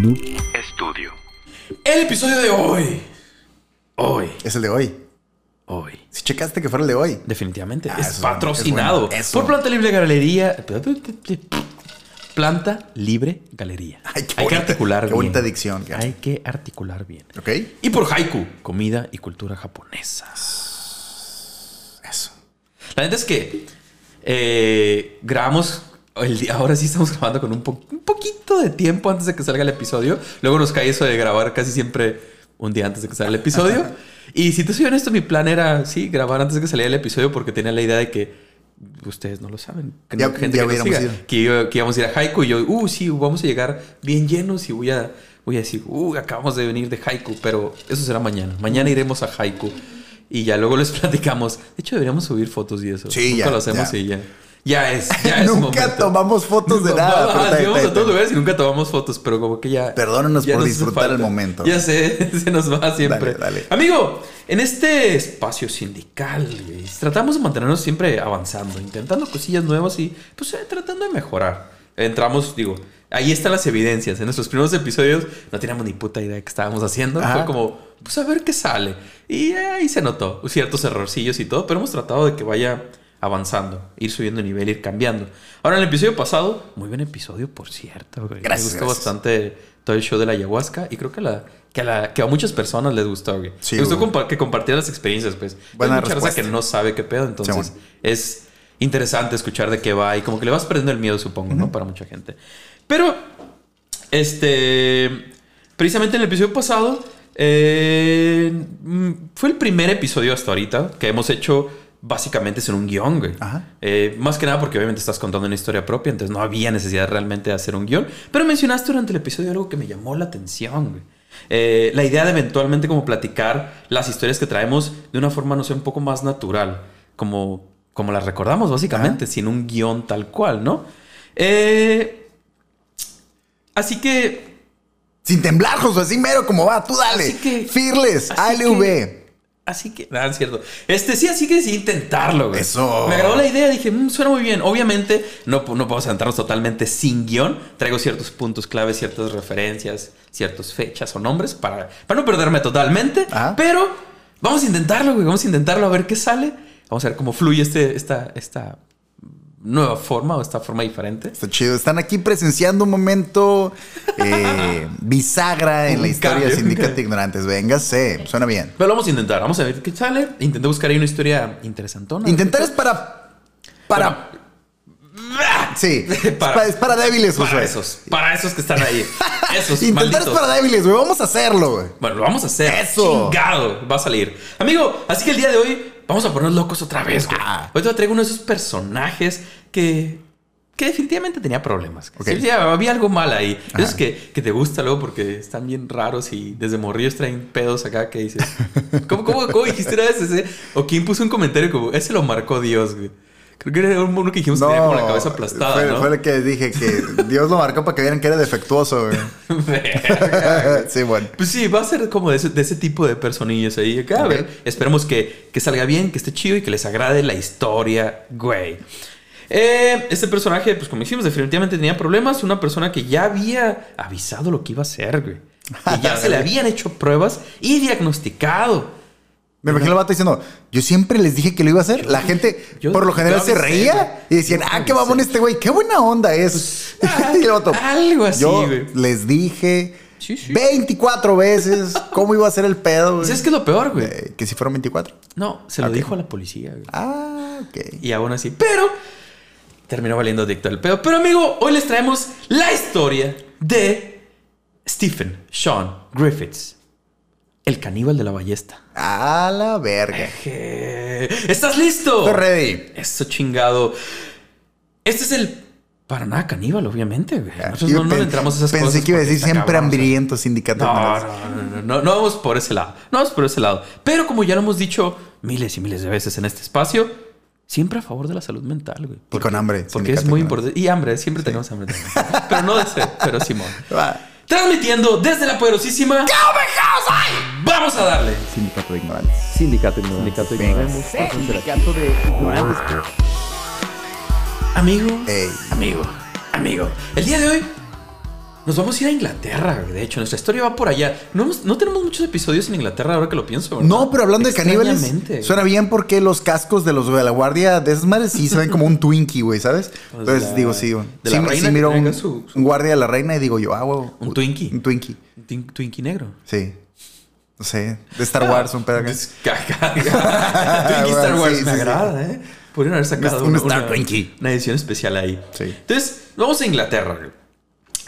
Noob Estudio. El episodio de hoy. Hoy. Es el de hoy. Hoy. Si checaste que fuera el de hoy. Definitivamente. Ah, es eso es patrocinado bueno, eso. por Planta Libre Galería. Planta Libre Galería. Ay, qué Hay que articular qué bien. bonita dicción, cara. Hay que articular bien. ¿Ok? Y por Haiku, comida y cultura japonesa. Eso. La neta es que eh, grabamos. El día, ahora sí estamos grabando con un, po- un poquito de tiempo antes de que salga el episodio. Luego nos cae eso de grabar casi siempre un día antes de que salga el episodio. y si te soy honesto, mi plan era, sí, grabar antes de que saliera el episodio porque tenía la idea de que ustedes no lo saben. Que Ya- no- gente ya que, nos hubiéramos siga, ido. que, iba- que íbamos a ir a Haiku y yo, uh, sí, vamos a llegar bien llenos y voy a, voy a decir, uh, acabamos de venir de Haiku, pero eso será mañana. Mañana iremos a Haiku. Y ya luego les platicamos. De hecho, deberíamos subir fotos y eso. Sí, Nunca ya, lo hacemos ya. y ya. Ya es, ya es Nunca momento. tomamos fotos de No, nada. no, pero vamos a todos lugares y nunca tomamos fotos, pero como que ya. Perdónenos ya por disfrutar falta. el momento. Ya sé, se nos va siempre. Dale, dale. Amigo, en este espacio sindical, güey, tratamos de mantenernos siempre avanzando, intentando cosillas nuevas y pues eh, tratando de mejorar. Entramos, digo, ahí están las evidencias. En nuestros primeros episodios no teníamos ni puta idea de qué estábamos haciendo. Ajá. Fue como, pues a ver qué sale. Y ahí se notó ciertos errorcillos y todo, pero hemos tratado de que vaya avanzando, ir subiendo nivel, ir cambiando. Ahora, en el episodio pasado, muy buen episodio, por cierto. güey. Gracias, Me gustó gracias. bastante todo el show de la ayahuasca y creo que, la, que, la, que a muchas personas les gustó, güey. Sí, Me gustó compa- que compartieran las experiencias, pues. Buena Hay mucha respuesta. que no sabe qué pedo, entonces Sí, bueno. es interesante escuchar de qué va y como que le vas perdiendo el miedo, supongo, ¿no? Para mucha gente. Pero, este, precisamente en el episodio pasado, eh, mm, fue el primer episodio hasta ahorita que hemos hecho básicamente sin un guion, güey. Ajá. Eh, más que nada porque obviamente estás contando una historia propia, entonces no había necesidad realmente de hacer un guion. Pero mencionaste durante el episodio algo que me llamó la atención, güey. Eh, la idea de eventualmente como platicar las historias que traemos de una forma, no sé, un poco más natural, como, como las recordamos básicamente, sin un guion tal cual, ¿no? Eh, así que Sin temblar, Josué, así mero como va. Tú dale. Así que- Fearless, así ALV. Así que, nada, es cierto. Este sí, así que sí, intentarlo, güey. Eso. Me agradó la idea, dije, "Mm, suena muy bien. Obviamente, no, no podemos sentarnos totalmente sin guion. Traigo ciertos puntos claves, ciertas referencias, ciertas fechas o nombres para, para no perderme totalmente. Ajá. Pero vamos a intentarlo, güey. Vamos a intentarlo a ver qué sale. Vamos a ver cómo fluye este, esta, esta nueva forma o esta forma diferente. Está chido. Están aquí presenciando un momento eh, bisagra en Un la historia cambio. de Sindicato Ignorantes. Véngase, suena bien. Pero lo vamos a intentar. Vamos a ver qué sale. Intenté buscar ahí una historia interesantona. Intentar es para. Para. Sí, es Para- para, es para débiles, Para esos, para esos que están ahí. Esos Intentar es para débiles, güey. Vamos a hacerlo, güey. Bueno, lo vamos a hacer. Eso. Chingado. Va a salir. Amigo, así que el día de hoy vamos a ponernos locos otra vez, güey. Ah. Hoy te traigo uno de esos personajes que. que definitivamente tenía problemas. Ok. Sí, ya había algo mal ahí. Ajá. Esos que, que te gusta luego porque están bien raros y desde morrillos traen pedos acá que dices. ¿Cómo, cómo, cómo dijiste una vez ese? O quién puso un comentario como, ese lo marcó Dios, güey. Creo que era uno que dijimos que tenía como la cabeza aplastada, fue, ¿no? fue el que dije que Dios lo marcó para que vieran que era defectuoso, güey. Sí, bueno. Pues sí, va a ser como de ese, de ese tipo de personillos ahí. Acá, a Ok. ver, esperemos que, que salga bien, que esté chido y que les agrade la historia, güey. Eh, este personaje, pues como dijimos, definitivamente tenía problemas. Una persona que ya había avisado lo que iba a hacer, güey. Que ya se le habían hecho pruebas y diagnosticado. Me imagino el vato diciendo, yo siempre les dije que lo iba a hacer. La gente, yo- por lo general, se reía y decían, ah, qué babón este güey, qué buena onda es. y el vato, Algo así, yo güey. les dije Sí, sí. 24 veces cómo iba a ser el pedo, güey. ¿Sabes qué es lo peor, güey? Eh, que si fueron 24. No, se lo dijo a la policía, güey. Ah, ok. Y aún así, pero terminó valiendo dicto el pedo. Pero amigo, hoy les traemos la historia de Stephen Sean Griffiths, el caníbal de la ballesta. A la verga. Eje. ¿Estás listo? Estoy ready. Eso chingado. Este es el para nada caníbal, obviamente. güey. Nosotros no, no entramos a esas Pensé cosas. que iba a porque decir siempre hambriento sindicato. No, no, no, no, no vamos por ese lado. No vamos por ese lado. Pero como ya lo hemos dicho miles y miles de veces en este espacio, siempre a favor de la salud mental, güey. Y con hambre. Porque es muy importante. Y hambre, siempre tenemos hambre pero no de sed, pero Simón. Transmitiendo desde la poderosísima. ¡Vamos a darle! Sindicato de ignorantes. Sindicato ignorante. Sindicato Venga. ignorante. Sindicato de ignorantes. Amigo, Ey. amigo, amigo. El día de hoy Nos vamos a ir a Inglaterra. De hecho, nuestra historia va por allá. No, no tenemos muchos episodios en Inglaterra ahora que lo pienso. ¿verdad? No, pero hablando de caníbales, suena bien porque los cascos de los de la guardia de esas madres sí se ven como un Twinkie, güey, ¿sabes? Pues Entonces digo, sí, güey. de sí, la reina sí miro un, su- su- un guardia de la reina y digo yo, ah, güey. Un Twinkie. Un Twinkie, Un twin- Twinkie negro. sí. No sé, de Star Wars, un pedo acá. Es caca. Twinkie Star Wars sí, me agrada, ¿eh? Podrían haber sacado Un una, Star una- Twinkie. una edición especial ahí. Sí. Entonces, vamos a Inglaterra.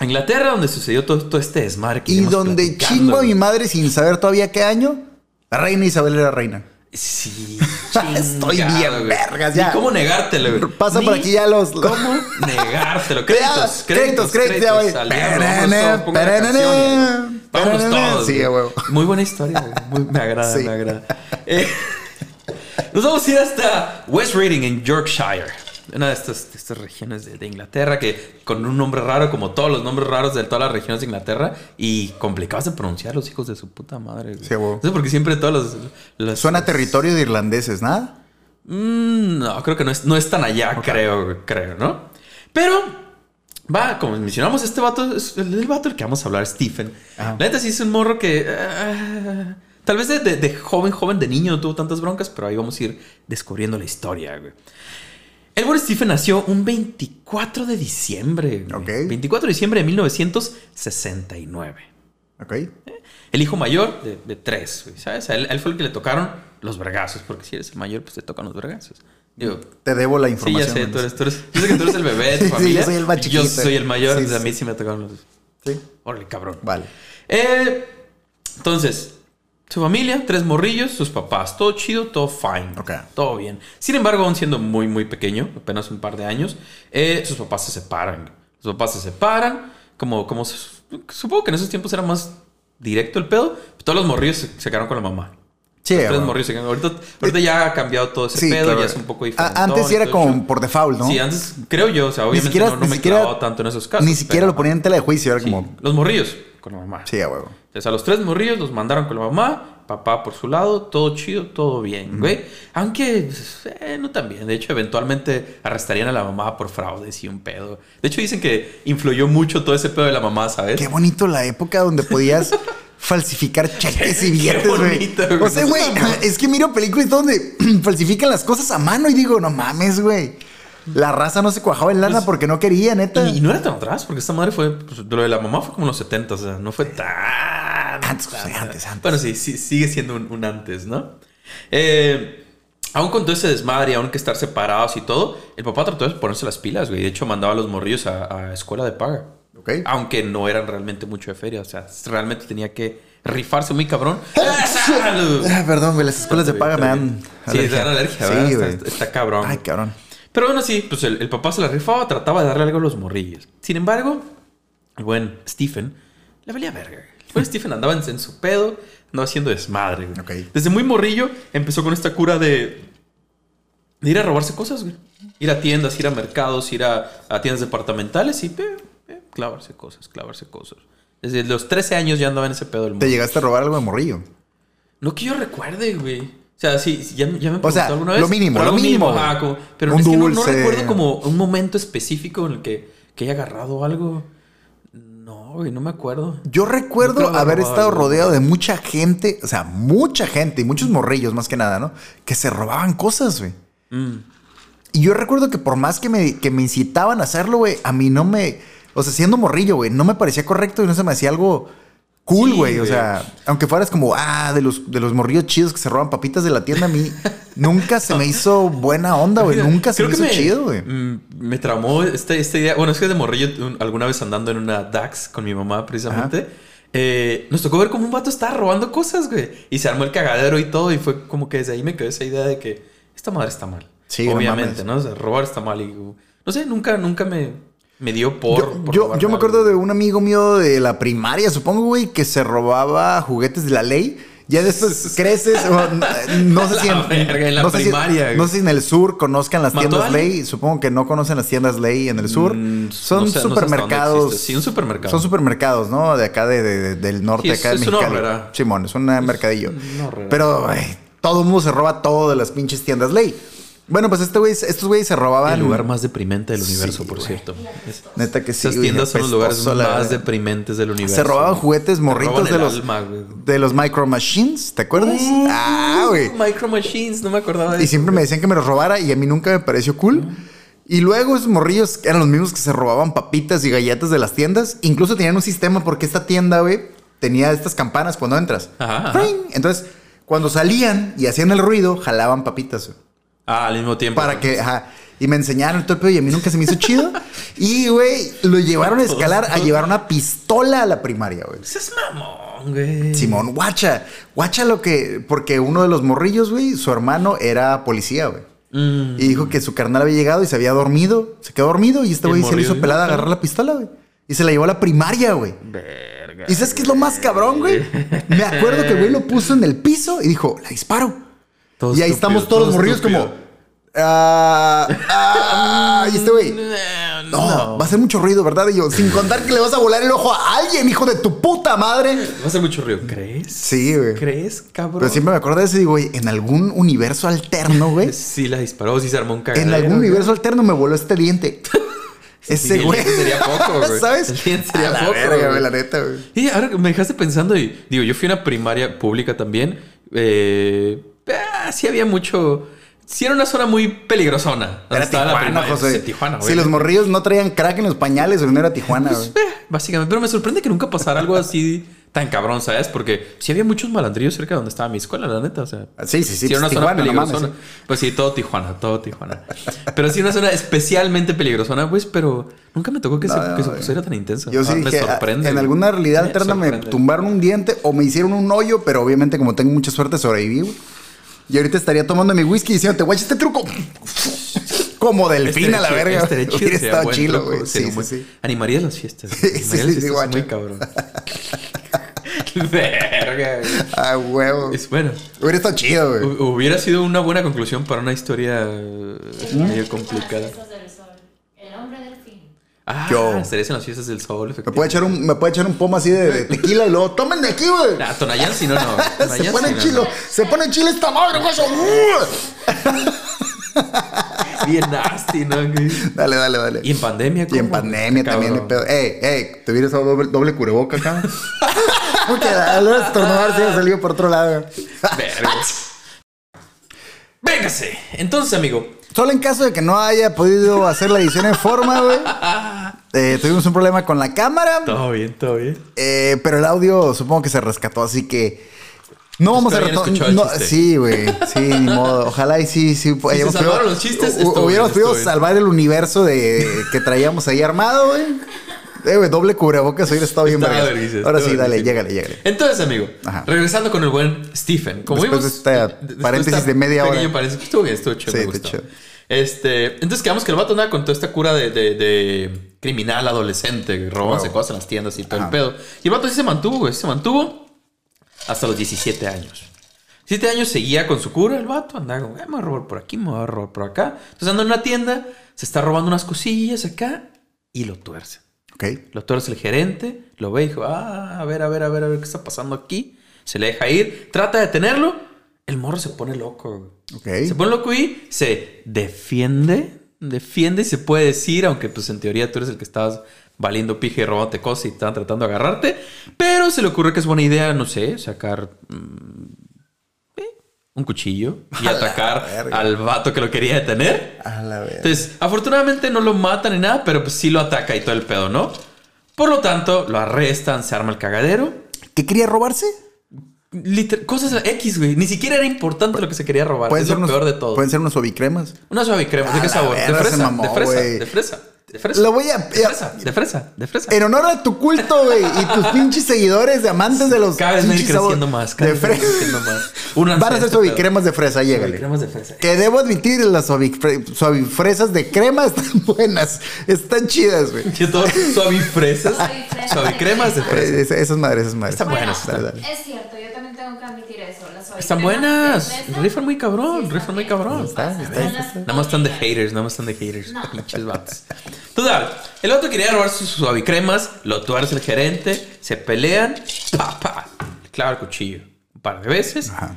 Inglaterra, donde sucedió todo, todo este desmadre que Y donde platicando, chingo a mi madre sin saber todavía qué año, la reina Isabel era reina. Sí, Estoy bien vergas, Ni. ¿Cómo negártelo, güey? Pasa Ni por aquí ya los- ¿Cómo negártelo? Créditos, créditos, créditos, Perene, vámonos todos. Sí, güey. Muy buena historia, güey. Muy- me agrada, Sí. me agrada. Eh, nos vamos a ir hasta West Reading, en Yorkshire. Una de estas, de estas regiones de, de Inglaterra que con un nombre raro, como todos los nombres raros de todas las regiones de Inglaterra, y complicados de pronunciar, los hijos de su puta madre. güey. Sí, a huevo. No sé por qué siempre todos los. los- Suena a territorio de irlandeses, ¿nada? Mm, no, creo que no es, no es tan allá, creo, creo, ¿no? Pero, va, como mencionamos, este vato es el, el vato del que vamos a hablar, Stephen. Ajá. La neta sí es un morro que. ah, tal vez de, de- de joven, joven, de niño no tuvo tantas broncas, pero ahí vamos a ir descubriendo la historia, güey. El buen Stephen nació un 24 de diciembre. güey. Ok. 24 de diciembre de 1969. Ok. El hijo mayor de, de tres, ¿sabes? A él, a él fue el que le tocaron los vergazos, porque si eres el mayor, pues te tocan los vergazos. Digo, Te debo la sí, información. ya sé, tú eres, tú eres, yo sé que tú eres el bebé de tu Sí, yo familia. soy el más Yo soy el mayor, Sí, entonces a sí. mí sí me tocaron los... Sí. Órale, cabrón. Vale. Eh, entonces, su familia, tres morrillos, sus papás, todo chido, todo fine. Ok. Todo bien. Sin embargo, aún siendo muy, muy pequeño, apenas un par de años, eh, sus papás se separan. Sus papás se separan, como, como supongo que en esos tiempos era más directo el pedo. Todos los morrillos se, se quedaron con la mamá. Sí, Los tres bueno. morrillos se quedaron. Ahorita, ahorita ya ha cambiado todo ese Sí, pedo, claro. ya es un poco diferente. Antes sí era como por default, ¿no? Sí, antes creo yo, o sea, obviamente siquiera- no, no me siquiera- clavaba tanto en esos casos. Ni siquiera pero- lo ponían en tela de juicio, era Sí, como. Los morrillos con la mamá. Sí, a huevo. Entonces a los tres morrillos los mandaron con la mamá, papá por su lado, todo chido, todo bien, güey. Aunque eh, no tan bien. De hecho, eventualmente arrestarían a la mamá por fraudes y un pedo. De hecho, dicen que influyó mucho todo ese pedo de la mamá, ¿sabes? Qué bonito la época donde podías falsificar cheques y billetes, güey. O sea, güey, es que miro películas donde falsifican las cosas a mano y digo, no mames, güey. La raza no se cuajaba en lana Pues, porque no quería, neta. Y, y no era tan atrás, porque esta madre fue. pues, lo de la mamá fue como en los 70, o sea, no fue tan. Antes, tan- antes, antes. Bueno, sí, sí, sigue siendo un, un antes, ¿no? Eh, aún con todo ese desmadre, y aún que estar separados y todo, el papá trató de ponerse las pilas, güey. De hecho, mandaba a los morrillos a, a escuela de paga. Ok. Aunque no eran realmente mucho de feria, o sea, realmente tenía que rifarse muy cabrón. ¡Salud! Ah, perdón, güey, las escuelas de paga me dan. Sí, te dan alergia, ¿verdad? Sí, güey. está, está cabrón. Ay, cabrón. Pero bueno, sí, pues el, el papá se la rifaba, trataba de darle algo a los morrillos. Sin embargo, el buen Stephen le valía verga. El buen Stephen andaba en, en su pedo, andaba haciendo desmadre, güey. Ok. Desde muy morrillo empezó con esta cura de, de ir a robarse cosas, güey. Ir a tiendas, ir a mercados, ir a, a tiendas departamentales y eh, eh, clavarse cosas, clavarse cosas. Desde los 13 años ya andaba en ese pedo del Te mundo. llegaste a robar algo de morrillo. No que yo recuerde, güey. O sea, sí, ya, ya me O sea, preguntó alguna vez. lo mínimo, lo mínimo, güey. ajá, como- pero Un es que no- no, dulce. recuerdo como un momento específico en el que, que haya agarrado algo. No, güey, no me acuerdo. Yo recuerdo haber estado rodeado de mucha gente, o sea, mucha gente y muchos morrillos más que nada, ¿no? Que se robaban cosas, güey. Mm. Y yo recuerdo que por más que me, que me incitaban a hacerlo, güey, a mí no me. O sea, siendo morrillo, güey, no me parecía correcto y no se me hacía algo cool, Sí, güey. o sea, aunque fueras como, ah, de los, de los morrillos chidos que se roban papitas de la tienda, a mí nunca se me hizo buena onda, güey. Nunca se Creo me hizo chido, güey. mm, Me tramó esta, esta idea. Bueno, es que de morrillo, un- alguna vez andando en una DAX con mi mamá, precisamente, eh, nos tocó ver como un vato estaba robando cosas, güey. Y se armó el cagadero y todo. Y fue como que desde ahí me quedó esa idea de que esta madre está mal. Sí, Obviamente. ¿no? O sea, robar está mal. Y no sé, nunca, nunca me, me dio por. Yo, por yo, me acuerdo algo. de un amigo mío de la primaria, supongo, güey, que se robaba juguetes de la ley. Ya después creces, o no, no sé si verga, en la no si- primaria, güey. no sé si en el sur conozcan las ¿Mató tiendas ley. Supongo que no conocen las tiendas ley en el sur. Mm, Son no sé- sé supermercados. Sí, un supermercado. Son supermercados, ¿no? De acá de, de- del norte, Sí, acá de horrera. Simón, es un mercadillo. Pero ay, todo el mundo se roba todo de las pinches tiendas ley. Bueno, pues este güey, estos güeyes se robaban. El lugar más deprimente del Sí, universo, por cierto. Neta que sí. Esas güey, tiendas son los lugares la más deprimentes del universo. Se robaban juguetes Te morritos de los, alma, de los Micro Machines, ¿te acuerdas? ah, güey. Micro Machines, no me acordaba de Y eso. siempre me decían que me los robara y a mí nunca me pareció cool. Y luego esos morrillos eran los mismos que se robaban papitas y galletas de las tiendas. Incluso tenían un sistema porque esta tienda, güey, tenía estas campanas cuando entras. Ajá. Entonces, cuando salían y hacían el ruido, jalaban papitas, güey. Ah, al mismo tiempo. Para que, ajá. Y me enseñaron todo el pedo y a mí nunca se me hizo chido. Y, güey, lo llevaron a escalar a llevar una pistola a la primaria, güey. Ese es mamón, güey. Simón, guacha. Guacha lo que. Porque uno de los morrillos, güey, su hermano era policía, güey. Mm. Y dijo que su carnal había llegado y se había dormido. Se quedó dormido y este ¿Y el güey se le hizo pelada a agarrar la pistola, güey. Y se la llevó a la primaria, güey. Verga. ¿Y sabes qué es lo más cabrón, güey? Me acuerdo que el güey lo puso en el piso y dijo, la disparo. Todo y ahí estúpido, estamos todos los todo morrillos estúpido. como... Ah, ah, y este güey... No, va a hacer mucho ruido, ¿verdad? Y yo, sin contar que le vas a volar el ojo a alguien, hijo de tu puta madre. Va a ser mucho ruido. ¿Crees? Sí, güey. ¿Crees, cabrón? Pero siempre me acuerdo de eso y digo, güey, en algún universo alterno, güey. Sí la disparó, sí se armó un cagadero. En algún güey. universo alterno me voló este diente. Ese el güey. sería poco, güey. ¿Sabes? El diente sería A la poco, verga, güey. la neta, güey. Y ahora me dejaste pensando y digo, yo fui a una primaria pública también. Eh, ah, sí había mucho. Sí era una zona muy peligrosona. Era Tijuana. José. Tijuana, si los morrillos no traían crack en los pañales, no era Tijuana, güey. Eh, básicamente. Pero me sorprende que nunca pasara algo así tan cabrón, ¿sabes? Porque sí había muchos malandrillos cerca de donde estaba mi escuela, la neta. O sea, Sí, sí, sí. era una pues, zona Tijuana, no peligrosona. mames, Pues sí, todo Tijuana, todo Tijuana. Pero sí, una zona especialmente peligrosona, pues, pero nunca me tocó que, No, se, no, que se pusiera tan intenso. Yo sí Ah, me dije, ah, sorprende. en alguna realidad Me alterna me sorprende. tumbaron un diente o me hicieron un hoyo, pero obviamente como tengo mucha suerte sobreviví, güey. Y ahorita estaría tomando mi whisky diciéndote, guacha este truco. Como delfín a la chido, verga. Hubiera estado chilo, güey. Sí, sí, sí. Animaría las fiestas. Sí, sí, las sí, fiestas muy cabrón. Verga, güey. Ah, huevo. Es bueno. Hubiera estado chido, güey. hu- Hubiera sido una buena conclusión para una historia eh, medio complicada. Las fiestas del sol. El hombre delfín. Ah, Yo. en las fiestas del sol, Me puede echar un, me puede echar un pomo así de, de tequila y luego, tomen de aquí, güey. Ah, Tonayán si no, no. Se pone sí, no, chilo, no. se pone chile esta madre, güey. Bien nasty, ¿no? Dale, dale, dale. Y en pandemia, Y en ¿cómo? pandemia también de Cabrón. pedo. Ey, ey, te hubieras dado doble, doble cubreboca acá. Porque al estornudar se ha salido por otro lado. Verga. Véngase. Entonces, amigo. Solo en caso de que no haya podido hacer la edición en forma, güey. eh, tuvimos un problema con la cámara. Todo bien, todo bien. eh, pero el audio supongo que se rescató, así que. No vamos a Espero retomar. sí, güey. Sí, ni modo. Ojalá y sí, sí. hayamos salvaron podido- los chistes, Hubiéramos podido salvar el universo de que traíamos ahí armado, güey. Eh, güey, doble cubrebocas hubiera estado bien vergas. verguísima, Ahora sí, dale, llégale, llégale. Entonces, amigo, Ajá. regresando con el buen Stephen. Como Después vimos. de esta de- después paréntesis esta de media hora. paréntesis, estuvo bien, estuvo chido. Sí, me está gustó. chido. Este, entonces quedamos que el vato andaba con toda esta cura de, de- de criminal adolescente, robándose Wow. cosas en las tiendas y todo Ajá. el pedo. Y el vato sí se mantuvo, güey, sí se mantuvo hasta los 17 años. 17 años seguía con su cura el vato, andaba como, "Eh, me voy a robar por aquí, me voy a robar por acá. Entonces anda en una tienda, se está robando unas cosillas acá y lo tuerce. Ok. Lo tuerce el gerente, lo ve y dijo, ah, a ver, a ver, a ver, a ver qué está pasando aquí. Se le deja ir, trata de detenerlo. El morro se pone loco. Se pone loco y se defiende. Defiende y se puede decir, aunque pues en teoría tú eres el que estabas valiendo pija y robándote cosas y estaban tratando de agarrarte. Pero se le ocurre que es buena idea, no sé, sacar mm, un cuchillo y A atacar al vato que lo quería detener. A la verga. Entonces, afortunadamente no lo matan ni nada, pero pues sí lo ataca y todo el pedo, ¿no? Por lo tanto, lo arrestan, se arma el cagadero. ¿Qué quería robarse? Liter- cosas X, güey. Ni siquiera era importante lo que se quería robar. Pueden Es ser lo unos, peor de todo. Pueden ser unos suavicremas. Una suave crema. ¿De qué sabor? De verga, fresa. mamó, de fresa. De fresa. De fresa. Lo voy a. De fresa. De fresa. De fresa. En honor a tu culto, güey, y tus pinches seguidores de amantes de los Cada vez me ir creciendo más. Cada de vez me ir fresa. creciendo más. Únanse Van a pedo. suavicremas de fresa, llégale. Suavicremas de fresa. Que debo admitir, las suavifre- suavifresas de crema están buenas. Están chidas, güey. Suavifresas. Suavicremas de fresa. Eh, Esas, madres, esas madres. Están buenas. Es cierto, yo también tengo que admitir Están buenas. Rifan muy cabrón. sí Rifan muy cabrón. Está, está. Nada más están de haters, nada más están de haters. No. Total, el otro quería robar sus suavicremas, lo tuerce el gerente, se pelean, pa, clava el cuchillo un par de veces, Ajá.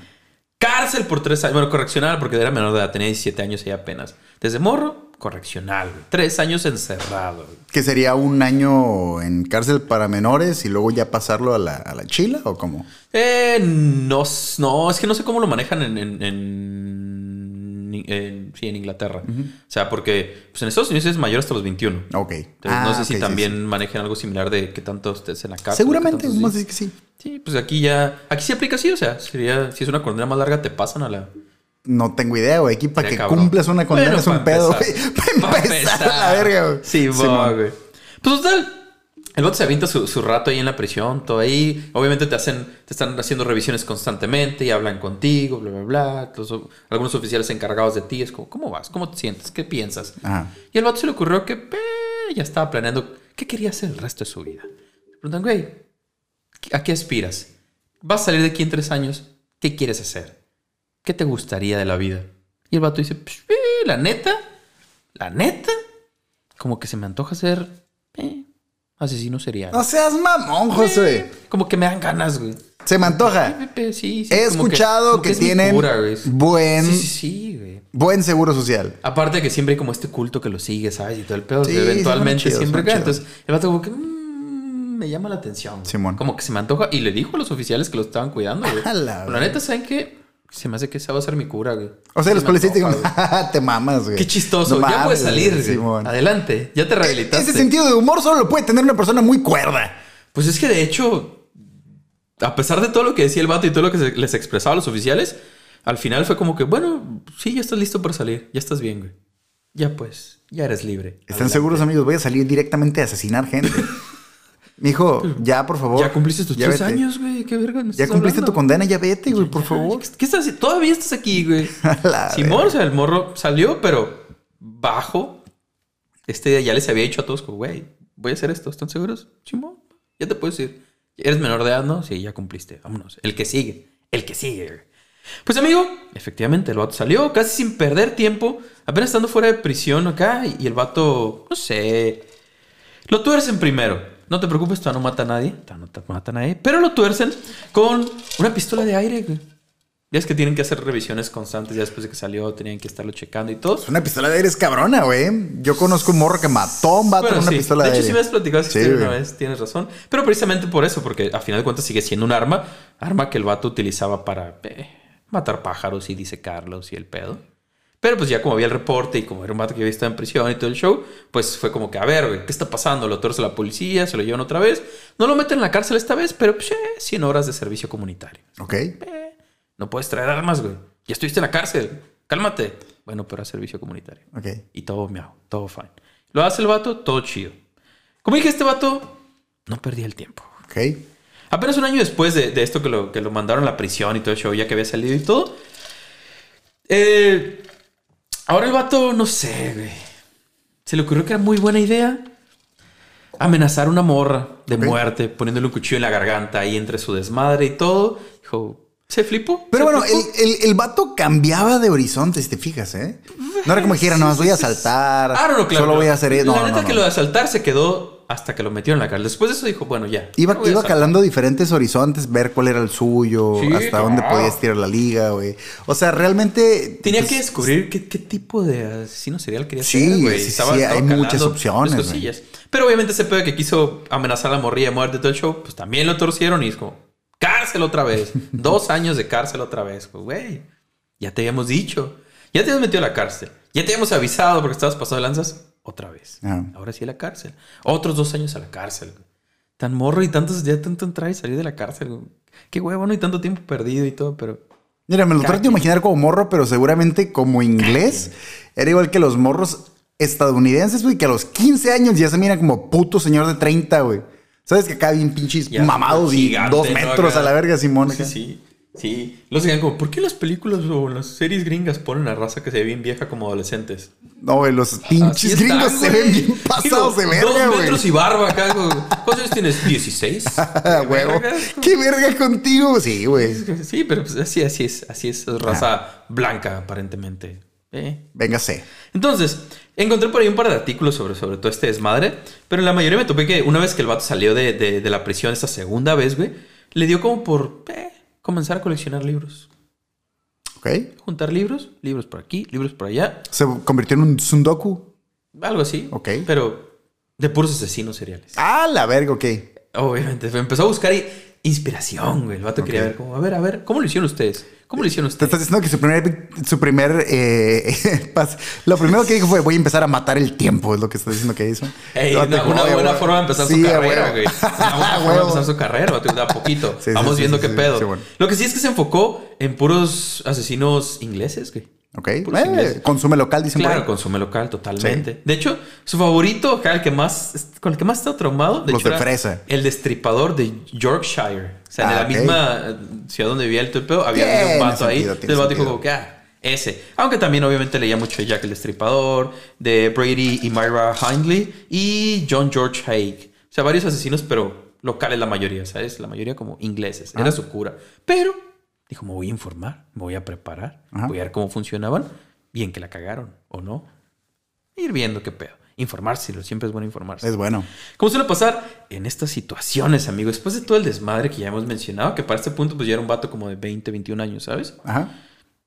Cárcel por tres años. Bueno, correccional porque era menor de edad. Tenía 17 años y apenas. Desde morro, correccional. Tres años encerrado. Que sería un año en cárcel para menores y luego ya pasarlo a la, a la chila o cómo? Eh, no, no, es que no sé cómo lo manejan en, en, en- en- sí, en Inglaterra. O sea, porque pues en Estados Unidos es mayor hasta los 21. Ok. Entonces, Ah, no sé ok, si también sí. manejan algo similar de que tanto estés en la cárcel. Seguramente, decir que sí. Sí, pues aquí ya. Aquí sí aplica así, o sea, sería. Si es una condena más larga, te pasan a la. No tengo idea, güey. Aquí para que cabrón. cumplas una condena Bueno, es un pa' pedo, güey. Para Pa' empezar, a la verga, güey. Sí, güey. Pues total. El vato se avienta su, su rato ahí en la prisión, todo ahí. Obviamente te hacen, te están haciendo revisiones constantemente y hablan contigo, bla, bla, bla. Los- algunos oficiales encargados de ti es como, ¿cómo vas? ¿Cómo te sientes? ¿Qué piensas? Ajá. Y al vato se le ocurrió que ya estaba planeando qué quería hacer el resto de su vida. Le preguntan, güey, ¿a qué aspiras? ¿Vas a salir de aquí en tres años? ¿Qué quieres hacer? ¿Qué te gustaría de la vida? Y el vato dice, pues, eh, la neta, la neta, como que se me antoja ser eh, asesino serial. No seas mamón, José. Como que me dan ganas, güey. Se me antoja. Sí, sí, He como escuchado que, es mi tienen buen, Sí, sí, sí, güey. buen seguro social. Aparte de que siempre hay como este culto que lo sigue, ¿sabes? Y todo el pedo. Que eventualmente chidos, siempre cae. Entonces, el vato como que mm, me llama la atención. Simón. Como que se me antoja. Y le dijo a los oficiales que lo estaban cuidando, güey. La la neta, ¿saben qué? Se me hace que esa va a ser mi cura, güey. O sea, Se los policías güey. "Ja, te mamas, güey. Qué chistoso. No ya puedes salir, güey, güey. Simón. Adelante. Ya te rehabilitaste. Ese sentido de humor solo lo puede tener una persona muy cuerda. Pues es que de hecho, a pesar de todo lo que decía el vato y todo lo que se- les expresaba a los oficiales, al final fue como que, bueno, sí, ya estás listo para salir. Ya estás bien, güey. Ya pues, ya eres libre. ¿Están Adelante. seguros, amigos? Voy a salir directamente a asesinar gente. Mijo, ya, por favor. Ya cumpliste tus Ya tres vete. años, güey. Qué verga. me Ya cumpliste hablando? tu condena, ya vete, güey, por favor. ¿Qué estás haciendo? Todavía estás aquí, güey. Simón, o sea, el morro salió, pero bajo. Este día ya les había dicho a todos, güey, voy a hacer esto. ¿Están seguros? Simón, ya te puedes ir. ¿Eres menor de edad, no? Sí, ya cumpliste. Vámonos. El que sigue. El que sigue, güey. Pues, amigo, efectivamente, el vato salió casi sin perder tiempo. Apenas estando fuera de prisión acá. Y el vato, no sé. Lo tuercen primero. No te preocupes, todavía no mata a nadie. Todavía no te mata a nadie. Pero lo tuercen con una pistola de aire, güey. Ya es que tienen que hacer revisiones constantes. Ya después de que salió, tenían que estarlo checando y todo. Una pistola de aire es cabrona, güey. Yo conozco un morro que mató a un vato con una sí. pistola de, de hecho, aire. sí me has platicado esa Sí, una vez, tienes razón. Pero precisamente por eso, porque a final de cuentas sigue siendo un arma. Arma que el vato utilizaba para eh, matar pájaros y disecarlos y el pedo. Pero pues ya como había el reporte y como era un vato que había estado en prisión y todo el show, pues fue como que, a ver, ¿qué está pasando? Lo torce la policía, se lo llevan otra vez. No lo meten en la cárcel esta vez, pero pues, eh, 100 horas de servicio comunitario. Ok. Eh, no puedes traer armas, güey. Ya estuviste en la cárcel. Cálmate. Bueno, pero a servicio comunitario. Ok. Y todo miau, todo fine. Lo hace el vato, todo chido. Como dije, este vato no perdía el tiempo. Ok. Apenas un año después de, de esto que lo, que lo mandaron a la prisión y todo el show, ya que había salido y todo. eh, ahora el vato, no sé, güey. Se le ocurrió que era muy buena idea amenazar a una morra de muerte, poniéndole un cuchillo en la garganta ahí entre su desmadre y todo. Dijo, se flipó. Pero se bueno, flipó. el, el, el vato cambiaba de horizonte, si te fijas, ¿eh? No era como que dijera, no, voy a saltar. Ah, no, no, claro. Solo voy a hacer eso. No, La neta no, que lo de asaltar se quedó hasta que lo metieron en la cárcel. Después de eso dijo, bueno, ya. Iba, a iba calando diferentes horizontes, ver cuál era el suyo, Sí, hasta dónde claro. podía estirar la liga, güey. O sea, realmente. Tenía pues, que descubrir qué, qué tipo de asesino serial quería Sí, ser, güey. sí, Estaba- sí, hay muchas opciones, cosillas. Pero obviamente ese pedo que quiso amenazar a la morrilla de muerte todo el show, pues también lo torcieron y es como, cárcel otra vez. Dos años de cárcel otra vez. Pues, güey, ya te habíamos dicho. Ya te habíamos metido a la cárcel. Ya te habíamos avisado porque estabas pasando de lanzas otra vez. Ajá. Ahora sí a la cárcel. Otros dos años a la cárcel. Tan morro y tantos ya tanto entrar y salir de la cárcel. Qué huevo, no y tanto tiempo perdido y todo, pero... Mira, me lo trato de imaginar como morro, pero seguramente como inglés era igual que los morros estadounidenses, güey, que a los 15 años ya se mira como puto señor de 30, güey. ¿Sabes que acá bien pinches Ya, mamados y dos metros a la verga, Simón? Sí, sí. Sí. Los digan como, ¿por qué las películas o las series gringas ponen a raza que se ve bien vieja como adolescentes? No, güey, los pinches están, gringos se ven bien pasados de verga, Dos güey. metros y barba acá. ¿Cuántos años tienes? ¿16? Ah, huevo. Verga. ¿Qué verga contigo? Sí, güey. Sí, pero pues así, así es. Así es. es raza blanca, aparentemente. Eh. Véngase. Entonces, encontré por ahí un par de artículos sobre, sobre todo este desmadre, pero en la mayoría me topé que una vez que el vato salió de, de- de la prisión esta segunda vez, güey, le dio como por eh, comenzar a coleccionar libros. Ok. Juntar libros, libros por aquí, libros por allá, Se convirtió en un Sundoku. algo así. Ok. Pero de puros asesinos seriales. Ah, la verga, ok. Obviamente, empezó a buscar i- inspiración, güey. El vato quería ver cómo, a ver, a ver, ¿cómo lo hicieron ustedes? ¿Cómo lo hicieron Te ustedes? estás diciendo que su primer, su primer eh, pas- lo primero que dijo fue voy a empezar a matar el tiempo, es lo que estás diciendo que hizo. Ey, una, dijo, una "Oye, buena güey". forma de empezar Sí, su carrera, güey. Una buena forma de empezar su carrera, vato, da poquito. Sí, Vamos sí, viendo qué pedo. bueno. Lo que sí es que se enfocó en puros asesinos ingleses, güey. Ok. Eh, consume local, dicen por Claro, ahí. consume local, totalmente. De hecho, su favorito, el que más, con el que más está traumado, de Los hecho, de fresa. el destripador de Yorkshire. O sea, Ah, en la ok. misma eh, ciudad donde vivía el tepeo, había un vato ahí. sentido, el vato dijo como que, ah, ese. Aunque también obviamente leía mucho de Jack el Destripador, de Brady y Myra Hindley y John George Haig. O sea, varios asesinos, pero locales la mayoría, ¿sabes? La mayoría como ingleses. Ah. Era su cura. Pero dijo, me voy a informar, me voy a preparar, Ajá. voy a ver cómo funcionaban. Bien que la cagaron o no. Ir viendo qué pedo. Informarse, siempre es bueno informarse. Es bueno. ¿Cómo suele pasar en estas situaciones, amigo? Después de todo el desmadre que ya hemos mencionado, que para este punto pues ya era un vato como de 20, 21 años, ¿sabes? Ajá.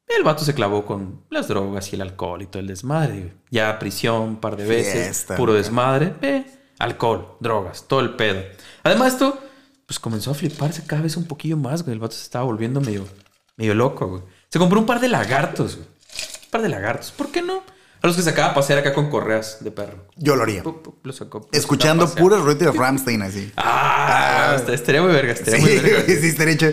El vato se clavó con las drogas y el alcohol y todo el desmadre. Ya prisión un par de veces, Fiesta, puro desmadre. Eh, alcohol, drogas, todo el pedo. Además esto, pues comenzó a fliparse cada vez un poquillo más, güey. El vato se estaba volviendo medio, medio loco, güey. Se compró un par de lagartos, güey. Un par de lagartos. ¿Por qué no? A los que se acaba de pasear acá con correas de perro. Yo lo haría. Los sacó- Escuchando puras ruedas de Ramstein así. Ah, esta- estaría muy verga, estaría Sí, muy verga. sí, estaría hecho.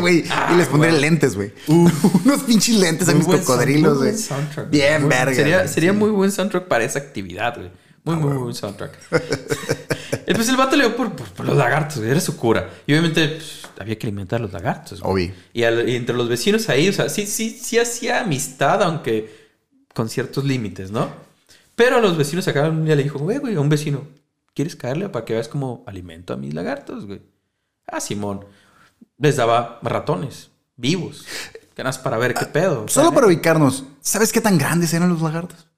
güey, Ah, y les pondré güey. lentes, güey. Unos pinches lentes a mis cocodrilos, güey. buen soundtrack, Bien, verga. Sería, güey, sería sí. muy buen soundtrack para esa actividad, güey. Muy, muy buen soundtrack. Entonces el vato le dio por, los lagartos, güey. Era su cura. Y obviamente pues, había que alimentar a los lagartos. güey. Obvio. Y, al- y entre los vecinos ahí, o sea, sí, sí, sí hacía amistad, aunque con ciertos límites, ¿no? Pero a los vecinos acá un día le dijo, güey, güey, a un vecino, ¿quieres caerle para que veas cómo alimento a mis lagartos, güey? Ah, Simón. Les daba ratones vivos. Ganas para ver qué pedo. Solo ¿sabes? para ubicarnos, ¿sabes qué tan grandes eran los lagartos?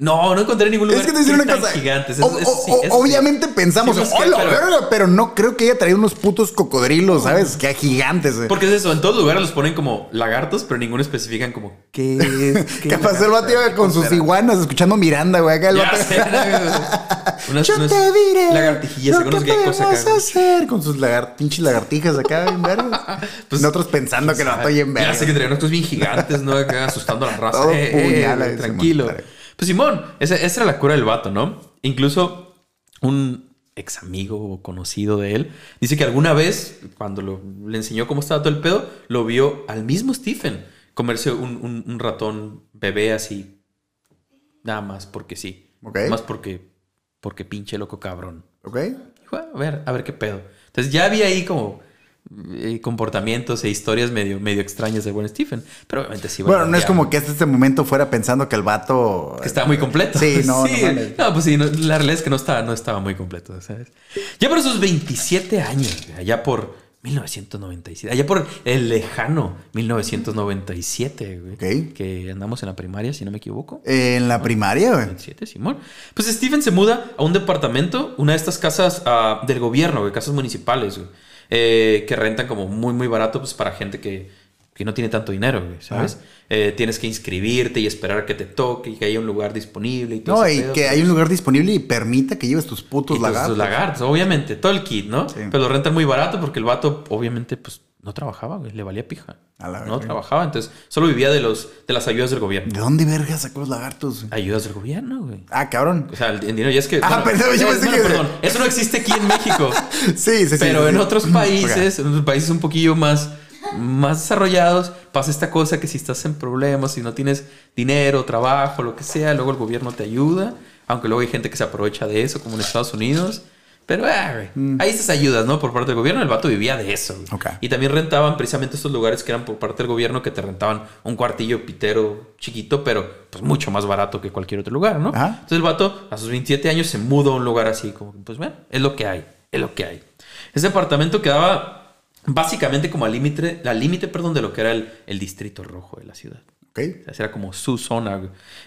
No, no encontré ningún lugar Es que te decir una cosa. gigantes. o- Eso- sí, sí. obviamente pensamos, Sí, pues, ¡oh, que- la pero- verga! Pero no creo que haya traído unos putos cocodrilos, ¿sabes? Que gigantes. güey. Porque es eso, en todos lugares los ponen como lagartos, pero ninguno especifican como qué es. qué ¿Qué pasó el qué con sus iguanas escuchando Miranda, güey? Acá el Ya sé, unas, Yo unas te diré lagartijillas, lo que acá. podemos hacer con sus lagar- pinches lagartijas acá, bien vergas. Pues, Nosotros pensando que el vato bien Ya sé que traían otros bien gigantes, ¿no? Acá asustando a la raza. Todo Eh, eh, tranquilo. Pues Simón, esa, esa era la cura del vato, ¿no? Incluso un ex amigo o conocido de él dice que alguna vez, cuando lo- le enseñó cómo estaba todo el pedo, lo vio al mismo Stephen comerse un, un- un ratón bebé así. Nada más porque sí. Ok. Más porque, porque pinche loco cabrón. ¿Ok? Dijo, "Ah, a ver, a ver qué pedo. Entonces ya había ahí como comportamientos e historias medio, medio extrañas de buen Stephen. Pero obviamente sí. Bueno, no es como que hasta este momento fuera pensando que el vato. que estaba muy completo. Sí, no, sí. no. No, pues sí, no, la realidad es que no estaba, no estaba muy completo, ¿sabes? Ya por sus 27 años, allá por 1997, allá por el lejano 1997, güey. Ok. Que andamos en la primaria, si no me equivoco. En la primaria, güey. 27, Simón. Pues Steven se muda a un departamento, una de estas casas ah, del gobierno, güey, casas municipales, güey, eh, que rentan como muy, muy barato pues, para gente que, que no tiene tanto dinero, güey, ¿sabes? Eh, tienes que inscribirte y esperar a que te toque y que haya un lugar disponible y todo No, y pedo, que pues. hay un lugar disponible y permita que lleves tus putos lagartos. sus lagartos, obviamente, todo el kit, ¿no? Sí. Pero lo rentan muy barato porque el vato, obviamente, pues no trabajaba, güey, le valía pija. A la no verga. trabajaba, entonces solo vivía de, los, de las ayudas del gobierno. ¿De dónde verga sacó los lagartos? güey? Ayudas del gobierno, güey. Ah, cabrón. O sea, el, el dinero ya es que. Ah, perdón, yo eh, pensé no, que- perdón. Eso no existe aquí en México. Sí, sí, sí. pero sí, en sí. otros países, en otros países un poquillo más, más desarrollados, pasa esta cosa que si estás en problemas, si no tienes dinero, trabajo, lo que sea, luego el gobierno te ayuda. Aunque luego hay gente que se aprovecha de eso, como en Estados Unidos. Pero, güey, hay estas ayudas, ¿no? Por parte del gobierno, el vato vivía de eso. güey. Mm. Ok. Y también rentaban precisamente estos lugares que eran por parte del gobierno, que te rentaban un cuartillo pitero chiquito, pero pues mucho más barato que cualquier otro lugar, ¿no? Ajá. Entonces el vato a sus 27 años se mudó a un lugar así, como, pues bueno, es lo que hay, es lo que hay. Ese departamento quedaba básicamente como al límite, al límite, perdón, de lo que era el, el distrito rojo de la ciudad. Ok. Ok. O sea, era como su zona.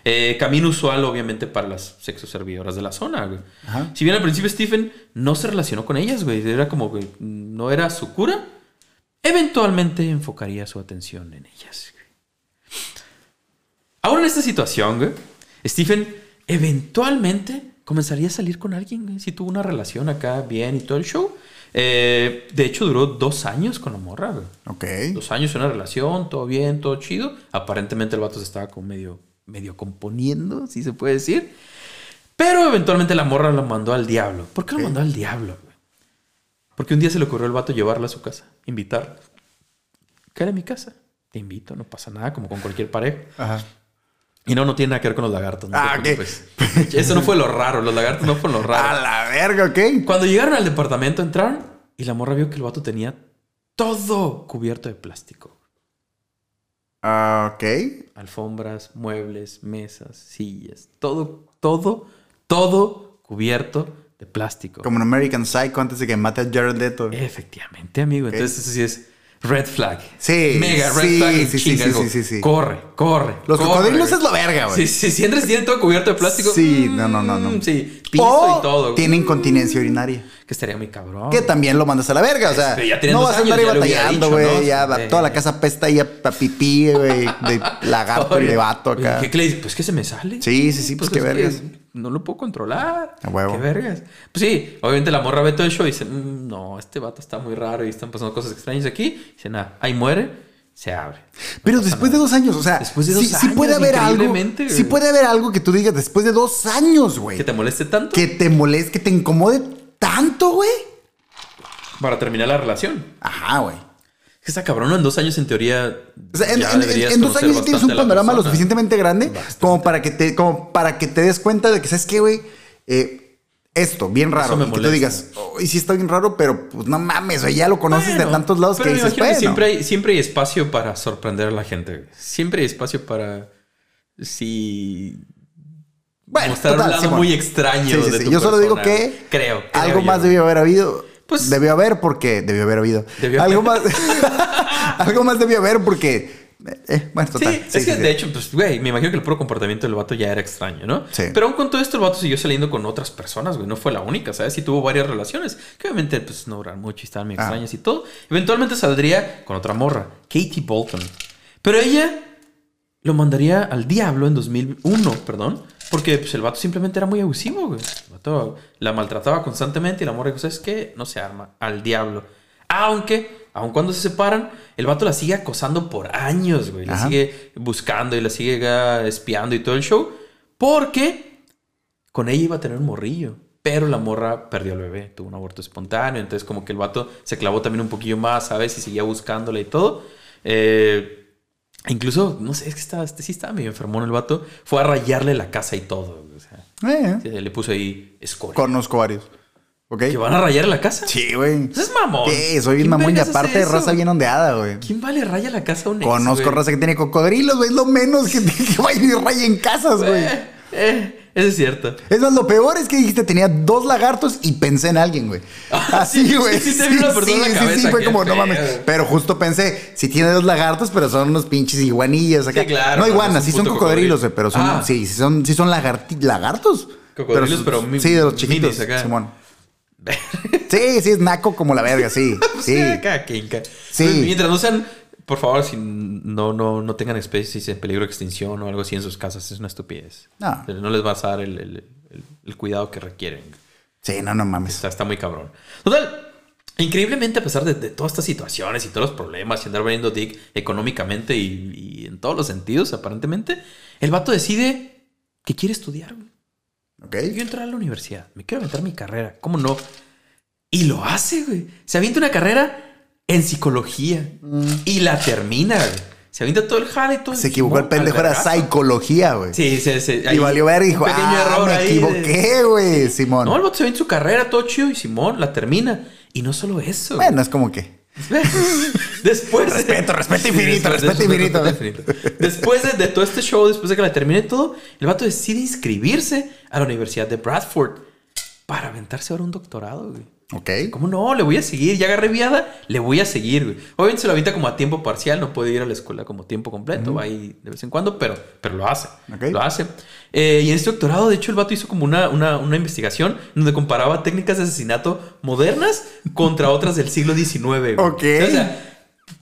Eh, camino usual, obviamente, para las sexoservidoras de la zona, güey. Ajá. Si bien al principio Stephen no se relacionó con ellas, güey. Era como que no era su cura. Eventualmente enfocaría su atención en ellas. Ahora en esta situación, güey, Stephen eventualmente comenzaría a salir con alguien, güey. Si tuvo una relación acá bien y todo el show. Eh, de hecho, duró dos años con la morra, güey. Ok. Dos años en una relación, todo bien, todo chido. Aparentemente el vato se estaba como medio, medio componiendo, si se puede decir. Pero eventualmente la morra lo mandó al diablo. ¿Por qué lo mandó al diablo? güey? Porque un día se le ocurrió al vato llevarla a su casa, invitarla. Cae a mi casa. Te invito, no pasa nada, como con cualquier pareja. Ajá. Y no, no tiene nada que ver con los lagartos. No Ah, ok. Eso no fue lo raro. Los lagartos no fueron lo A raro. la verga, ok. Cuando llegaron al departamento, entraron y la morra vio que el vato tenía todo cubierto de plástico. Ah, ok. Alfombras, muebles, mesas, sillas, todo, todo, todo cubierto de plástico. Como en American Psycho antes de que mate a Jared Leto. Efectivamente, amigo. Entonces eso sí es red flag. Sí, Mega red sí, flag. sí, sí, chinga. sí, sí, sí, sí. Corre, corre. Los corre, cocodrilos es la verga, güey. Sí, sí, si entras y tienen todo cubierto de plástico. Sí, mm, no, no, no, no. Sí, piso o y todo. tiene incontinencia urinaria. Que estaría muy cabrón. Que también lo mandas a la verga, o sea, ya tienen no vas a andar ahí batallando, güey, ¿no? ya toda la casa pesta ahí a, pipí, güey, de lagarto y de vato acá. ¿Qué, le dices? Pues que se me sale. Sí, sí, sí, pues, qué es que vergas. No lo puedo controlar. A huevo. Qué vergas. Pues sí, obviamente la morra ve todo el show y dice, "Mm, no, este vato está muy raro y están pasando cosas extrañas aquí. dice, nada, ahí muere, se abre. Pero No después de dos años, o sea, Después de sí, dos sí puede haber algo, sí puede haber algo que tú digas después de dos años, güey, Que te moleste tanto que te moleste, que te incomode tanto, güey. para terminar la relación. Ajá, güey. Que está cabrón, en dos años en teoría. O sea, en, dos años tienes un panorama lo suficientemente grande Bastante. como para que te, como para que te des cuenta de que, ¿sabes qué, güey? Eh, esto, bien raro. me y que tú digas, y sí está bien raro, pero pues no mames, güey, ya lo conoces de tantos lados pero que dices, que bueno. siempre hay, siempre hay espacio para sorprender a la gente. Siempre hay espacio para. Sí. Bueno, mostrar total, un lado muy extraño. Sí, sí, de sí. tu Yo solo digo que. Creo. creo algo yo. más debió haber habido. Pues- debió haber porque debió haber habido. Debió algo haber. más algo más debió haber porque eh, bueno, Sí, total. es que de hecho, pues, güey, me imagino que el puro comportamiento del vato ya era extraño, ¿no? Sí. Pero aún con todo esto, el vato siguió saliendo con otras personas, güey. No fue la única, ¿sabes? Sí tuvo varias relaciones, que obviamente, pues, no duraron mucho y estaban muy Ah. extrañas y todo. Eventualmente saldría con otra morra, Katie Bolton. Pero ella lo mandaría al diablo en 2001, perdón, porque pues, el vato simplemente era muy abusivo, güey. La maltrataba constantemente y la morra dijo, ¿sabes qué? No se arma, al diablo. Aunque, aun cuando se separan, el vato la sigue acosando por años, güey. La Ajá. sigue buscando y la sigue espiando y todo el show. Porque con ella iba a tener un morrillo. Pero la morra perdió al bebé, tuvo un aborto espontáneo. Entonces, como que el vato se clavó también un poquillo más, ¿sabes? Y seguía buscándola y todo. Eh, incluso, no sé, es que estaba, este sí estaba medio enfermón el vato. Fue a rayarle la casa y todo. Eh, sí, le puso ahí escoria. conozco varios. ¿Ok? ¿Que van a rayar la casa? Sí, güey. Pues es mamón. Sí, soy bien ¿Quién mamón y aparte de eso? raza bien ondeada, güey. ¿Quién va le raya la casa a un ex, Conozco raza que tiene cocodrilos, güey. Es lo menos que, que vayan y rayen casas, güey. Eh, eh, eso es cierto. Es más, lo peor es que dijiste tenía dos lagartos y pensé en alguien, güey. Así, sí, güey. sí, sí una en la sí, cabeza, sí, fue como, no mames. Pero justo pensé, si tiene dos lagartos, pero son unos pinches iguanillas acá. Sí, claro, No pero iguanas, sí son cocodrilos, cocodrilo. güey, pero son, Ah. sí, sí son, sí son lagarti- lagartos. Cocodrilos, pero mi- Sí, de los chiquitos, acá. Simón. Sí, sí, es naco como la verga, sí. Sí. Ca- Sí. Pues, mientras no sean, por favor, si no, no, no tengan especies en peligro de extinción o algo así en sus casas, es una estupidez. No. No les vas a dar el, el- el- el cuidado que requieren. Sí, no, no mames. Está, está muy cabrón. Total. Increíblemente, a pesar de, de todas estas situaciones y todos los problemas y andar vendiendo Dick económicamente y, y en todos los sentidos, aparentemente, el vato decide que quiere estudiar. güey. Ok. Quiero entrar a la universidad. Me quiero aventar mi carrera. ¿Cómo no? Y lo hace, güey. Se avienta una carrera en psicología. Y la termina, güey. Se avienta todo el jale y todo. Se equivocó el pendejo, era psicología, güey. Sí, sí, sí. Y valió ver y dijo, un pequeño ah, error me ahí equivoqué, güey, Simón. No, el vato se avienta su carrera todo chido y Simón la termina. Y no solo eso. güey. Bueno, es como que. Después. de- Respeto, respeto infinito, respeto infinito. infinito. Después de, de todo este show, después de que la termine todo, el vato decide inscribirse a la Universidad de Bradford para aventarse ahora un doctorado, güey. Ok. ¿Cómo no? Le voy a seguir. Ya agarré viada, le voy a seguir, güey. Obviamente se lo avienta como a tiempo parcial, no puede ir a la escuela como tiempo completo, va ahí de vez en cuando, pero, pero lo hace. Ok. Lo hace. Eh, y en este doctorado, de hecho, el vato hizo como una, una, una investigación donde comparaba técnicas de asesinato modernas contra otras del siglo XIX, güey. Ok. O sea,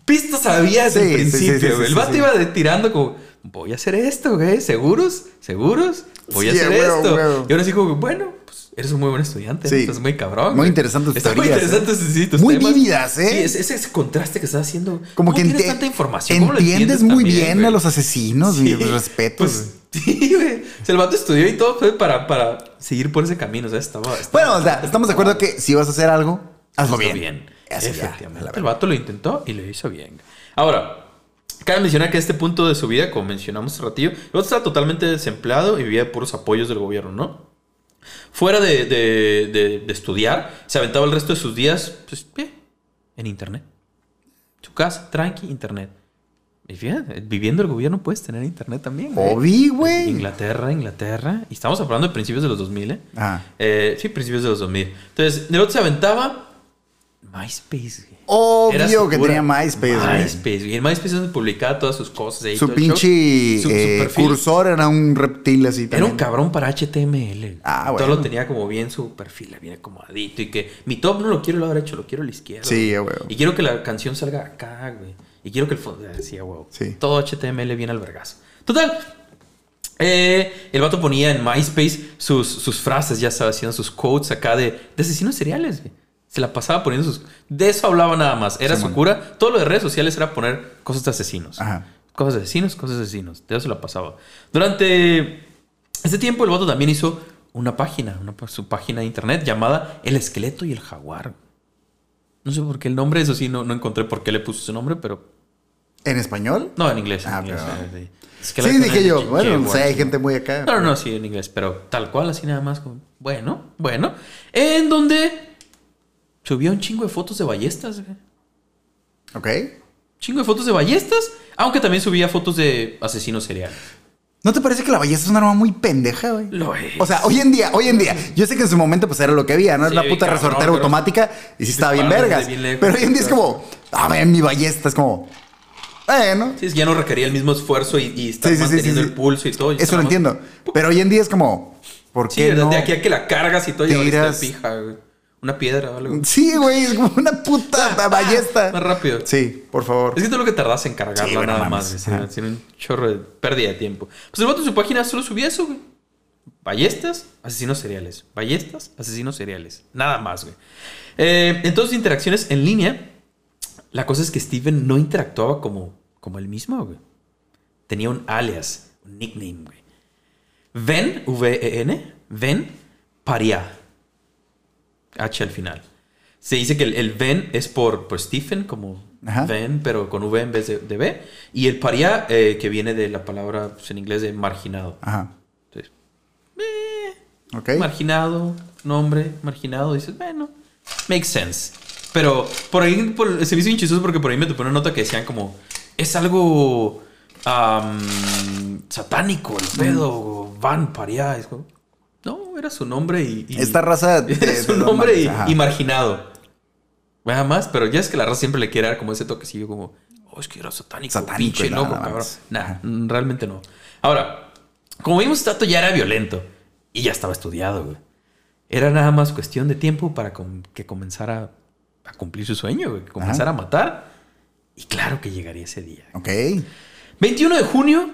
pistas había desde Sí, el principio, sí, sí, güey. El vato iba de- tirando como, voy a hacer esto, güey. ¿Seguros? ¿Seguros? Voy a hacer a huevo, esto. huevo. Y ahora sí como, bueno, pues eres un muy buen estudiante. Sí. Estás muy cabrón. Muy interesantes tus Está muy teorías, interesantes, ¿eh? sí, tus Muy temas. vívidas, ¿eh? Sí, es- ese, ese contraste que estás haciendo. Como ¿Cómo que tienes tanta información? ¿Cómo lo entiendes muy también, bien güey? a los asesinos, Sí, mis respetos. Pues, sí, güey. O sea, el vato estudió y todo fue para, para seguir por ese camino. O sea, estaba. estaba- Bueno, o sea, estamos de acuerdo que si vas a hacer algo, hazlo Hazlo bien. Ya, Efectivamente. la el vato lo intentó y lo hizo bien. Ahora, cabe mencionar que a este punto de su vida, como mencionamos hace ratillo, el vato estaba totalmente desempleado y vivía de puros apoyos del gobierno, ¿no? Fuera de, de- de- de estudiar, se aventaba el resto de sus días, pues, en internet. Su casa, tranqui, internet. Y fíjate, viviendo el gobierno puedes tener internet también. Obi, güey. Inglaterra, Inglaterra. Y estamos hablando de principios de los 2000, ¿eh? Ajá. Eh, sí, principios de los 2000. Entonces, otro se aventaba MySpace, güey. Era Obvio su que tenía MySpace, güey. MySpace, güey. En MySpace es donde publicaba todas sus cosas. ahí, Su todo pinche Su- su eh, perfil. cursor era un reptil así Era también. un cabrón para HTML. güey. Ah, Todo bueno. lo tenía como bien su perfil, bien acomodadito. Y que mi top no lo quiero al lado derecho, lo quiero a la izquierda. Sí, güey. a. Y quiero que la canción salga acá, güey. Y quiero que el fondo. Sí, a. Sí. Todo HTML bien al vergazo. Total. eh, el vato ponía en MySpace sus, sus frases, ya sabes, haciendo sus quotes acá de, de asesinos seriales, güey. Se la pasaba poniendo sus. De eso hablaba nada más. Era su cura. Todo lo de redes sociales era poner cosas de asesinos. Ajá. Cosas de asesinos, cosas de asesinos. De eso se la pasaba. Durante este tiempo, el vato también hizo una página, una, su página de internet llamada El Esqueleto y el Jaguar. No sé por qué el nombre, eso sí, no, no encontré por qué le puso su nombre, pero. ¿En español? No, en inglés. En Ah, inglés pero- sí. Dije yo. Bueno, Jaguar, o sea, hay gente muy acá. No, no, no, sí, en inglés, pero tal cual, así nada más. Como, bueno, bueno. En donde subió un chingo de fotos de ballestas, güey. Ok. Chingo de fotos de ballestas, aunque también subía fotos de asesinos seriales. ¿No te parece que la ballesta es una arma muy pendeja, güey? Lo es. O sea, hoy en día, hoy en día, yo sé que en su momento pues era lo que había, ¿no? Era Sí, una puta cabrón, resortera automática y sí estaba bien vergas. bien lejos, pero hoy en día es como, a ver, mi ballesta es como, bueno, Sí, es que ya no requería el mismo esfuerzo y, y estar Sí, sí, sí, manteniendo el pulso y todo. y eso lo entiendo. Pero hoy en día es como, ¿por qué no? de aquí a que la cargas y todo, tiras- está fija, güey. Una piedra o algo. Sí, güey, es como una puta ballesta. Más rápido. Sí, por favor. Es que todo lo que tardas en cargarla Sí, bueno, nada mames. más. Tiene un chorro de pérdida de tiempo. Pues el vato en su página solo subía eso, güey. Ballestas, asesinos seriales. Ballestas, asesinos seriales. Nada más, güey. Eh, en todas sus interacciones en línea, la cosa es que Steven no interactuaba como, como él mismo, güey. Tenía un alias, un nickname, güey. Ven, V-E-N, Ven Paria. H al final. Se dice que el, el Ven es por, por Stephen, como Ajá. Ven, pero con V en vez de, de B. Y el paria, eh, que viene de la palabra pues, en inglés de marginado. Ajá. Entonces, Ok. marginado, nombre, marginado, dices, bueno, makes sense. Pero por ahí por- se me hizo chistoso porque por ahí me topé una nota que decían como, es algo satánico, el pedo, van paria. Es como, era su nombre y... y- Esta raza. de- era su de- nombre y, marginado. Nada más, pero ya es que la raza siempre le quiere dar como ese toquecillo como, oh, es que era satánico, Satánico pinche loco, cabrón. Nah, mm, realmente no. Ahora, como vimos, Tato ya era violento y ya estaba estudiado, güey. Era nada más cuestión de tiempo para que comenzara a cumplir su sueño, güey. Que comenzara a matar. Y claro que llegaría ese día. Ok. 21 de junio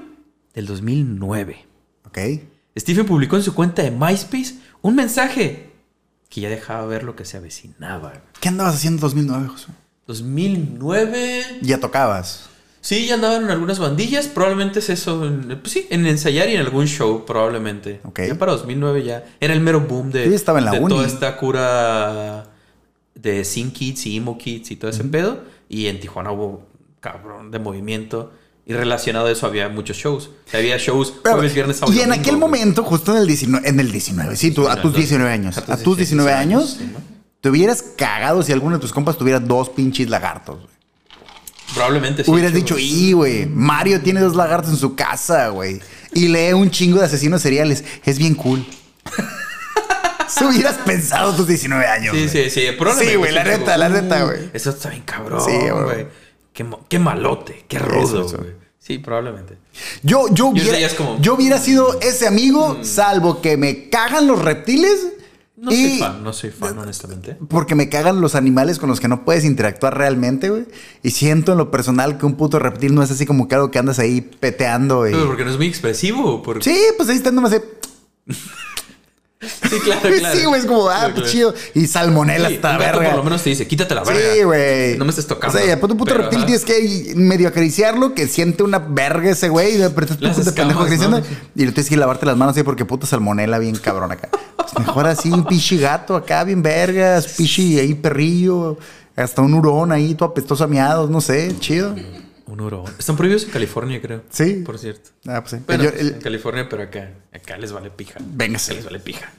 del 2009. Ok. Stephen publicó en su cuenta de MySpace un mensaje que ya dejaba ver lo que se avecinaba. ¿Qué andabas haciendo en 2009, Josué? 2009. Ya tocabas. Sí, ya andaban en algunas bandillas. Probablemente es eso. en- pues sí, en ensayar y en algún show, probablemente. Ok. Ya para 2009 ya. Era el mero boom de, Sí, estaba en la de uni. toda esta cura de Sin Kids y Emo Kids y todo ese pedo. Y en Tijuana hubo cabrón de movimiento. Y relacionado a eso había muchos shows. O sea, había shows Pero, jueves, viernes, sábado. y en domingo, aquel güey. momento, justo en el 19, en el 19, sí, tú, a tus no. 19 años, A tus a tus 19 años, te hubieras cagado si alguno de tus compas tuviera dos pinches lagartos. güey. Probablemente sí. hubieras dicho, y güey, Mario tiene dos lagartos en su casa, güey, y lee un chingo de asesinos seriales, es bien cool. Si hubieras pensado tus 19 años. Sí, sí, sí. probablemente Sí, güey, la neta, la neta, "Uh, güey. Eso está bien cabrón, güey. Qué, malote, qué rudo, eso. güey. Sí, probablemente. Yo, yo, hubiera, como- yo hubiera sido ese amigo, salvo que me cagan los reptiles. No y soy fan, no soy fan, honestamente. Porque me cagan los animales con los que no puedes interactuar realmente, güey. Y siento en lo personal que un puto reptil no es así como que algo que andas ahí peteando. Y... Pero porque no es muy expresivo. Porque... Sí, pues ahí está nomás de... Sí, claro, claro. Sí, güey, es como, ah, Claro, pues claro. chido. Y salmonela Sí, gato verga. por lo menos te dice, quítate la verga. Sí, güey. No me estés tocando. O sea, ya, puto, puto Pero, reptil ajá. tienes que medio acariciarlo, que siente una verga ese güey, y de repente pendejo acariciando. Y le tienes que lavarte las manos así porque puto salmonela bien cabrón acá. Pues mejor así, un pichi gato acá, bien vergas, pichi ahí perrillo, hasta un hurón ahí, todo apestoso a miados, no sé, chido. Un hurón. Están prohibidos en California, creo. Sí. Por cierto. Ah, pues sí. Bueno, Yo- el- en California, pero acá, acá les vale pija. Véngase. Acá les vale pija.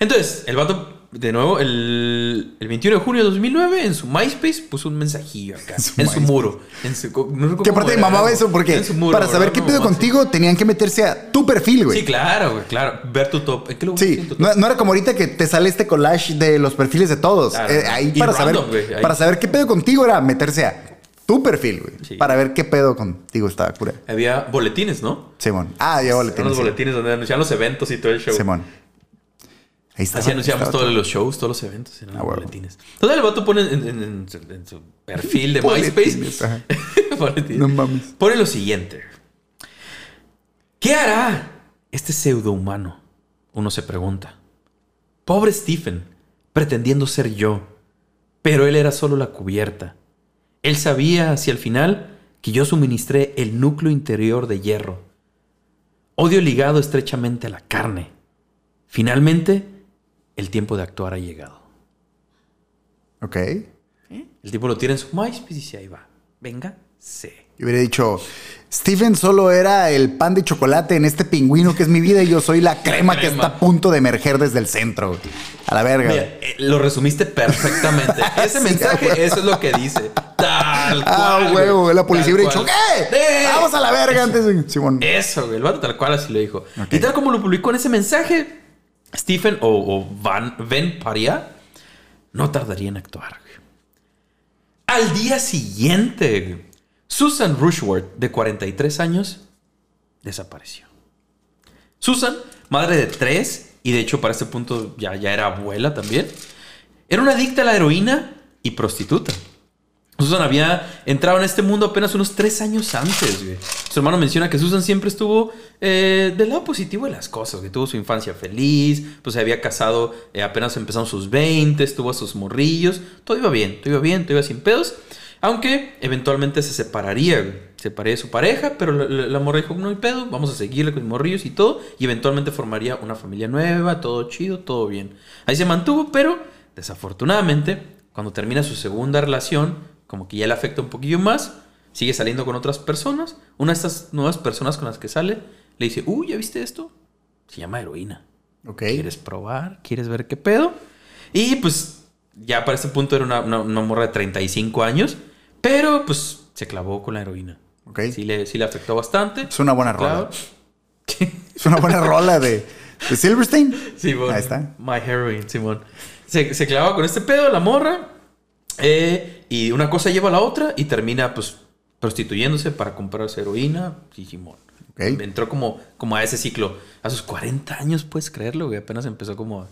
Entonces, el vato, de nuevo, el, el 21 de junio de 2009, en su MySpace, puso un mensajillo acá. En su en su MySpace. muro. En su, no que aparte mamaba eso porque En su muro, para saber qué pedo contigo tenían que meterse a tu perfil, güey. Sí, claro, güey, claro. Ver tu top. ¿En qué lugar Sí, top? no, no era como ahorita que te sale este collage de los perfiles de todos. Claro. Eh, ahí para random, saber ahí. para saber qué pedo contigo era meterse a tu perfil, güey. Sí. Para ver qué pedo contigo estaba cura. Había boletines, ¿no? Simón. Ah, ya Eran boletines. los sí. boletines donde anunciaban los eventos y todo el show. Simón. Ahí está. Así anunciamos todos los shows, todos los eventos, eran Ah, los huevo. boletines. Entonces el vato pone en, en- en su, en su perfil de MySpace. Boletines. No mames. Pone lo siguiente. ¿Qué hará este pseudohumano? Uno se pregunta. Pobre Stephen, pretendiendo ser yo. Pero él era solo la cubierta. Él sabía hacia el final que yo suministré el núcleo interior de hierro. Odio ligado estrechamente a la carne. Finalmente, el tiempo de actuar ha llegado. Ok. El tipo lo tiene en su MySpace y dice, ahí va. Venga, sí. Yo hubiera dicho, Stephen solo era el pan de chocolate en este pingüino que es mi vida y yo soy la crema, que está a punto de emerger desde el centro. A la verga. Mira, eh, lo resumiste perfectamente. Ese Sí, mensaje, huevo. eso es lo que dice. Tal cual. Ah, huevo. güey. La policía hubiera dicho. ¡Eh! Vamos a la verga antes de... Simón. Eso, güey. El vato tal cual así lo dijo. Ok. Y tal como lo publicó en ese mensaje, Stephen o, o Van, Ben Paria no tardaría en actuar. güey. Al día siguiente, güey, Susan Rushworth, de 43 años, desapareció. Susan, madre de tres, y de hecho para este punto ya, ya era abuela también, era una adicta a la heroína y prostituta. Susan había entrado en este mundo apenas unos tres años antes. Su hermano menciona que Susan siempre estuvo eh, del lado positivo de las cosas, que tuvo su infancia feliz, pues se había casado eh, apenas empezaron sus 20, tuvo a sus morrillos, todo iba bien, todo iba bien, todo iba sin pedos. Aunque eventualmente se separaría, güey. separaría de su pareja, pero la, la- la morra dijo, no hay pedo, vamos a seguirle con morrillos y todo, y eventualmente formaría una familia nueva, todo chido, todo bien. Ahí se mantuvo, pero desafortunadamente, cuando termina su segunda relación, como que ya le afecta un poquillo más, sigue saliendo con otras personas, una de estas nuevas personas con las que sale, le dice, uy, ¿ya viste esto? Se llama heroína. Ok. ¿Quieres probar? ¿Quieres ver qué pedo? Y pues ya para este punto era una, una- una morra de 35 años, pero pues se clavó con la heroína. Ok. Sí le, sí le afectó bastante. Es una buena rola. Es una buena rola de, de Silverstein. Simón. Ahí está. My heroine, Simón. Se, se clavaba con este pedo, la morra. eh, y una cosa lleva a la otra y termina pues prostituyéndose para comprarse heroína. Y Simón. Ok. Entró como, como a ese ciclo. A sus 40 años, puedes creerlo, güey. Apenas empezó como...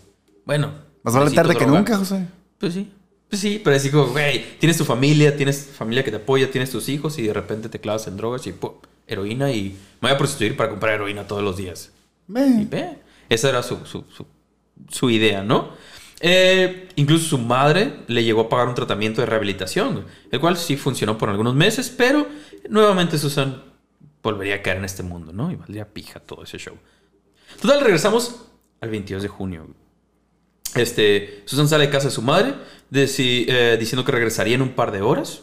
Bueno. Más vale tarde que droga. nunca, José. Pues sí. Pues sí, pero así como, güey, tienes tu familia, tienes familia que te apoya, tienes tus hijos y de repente te clavas en drogas y ¡pum! heroína y me voy a prostituir para comprar heroína todos los días. Y Ve. esa era su, su, su- su idea, ¿no? Eh, incluso su madre le llegó a pagar un tratamiento de rehabilitación, el cual sí funcionó por algunos meses, pero nuevamente Susan volvería a caer en este mundo, ¿no? Y valdría pija todo ese show. Total, regresamos al 22 de junio. Este, Susan sale de casa de su madre eh, diciendo que regresaría en un par de horas.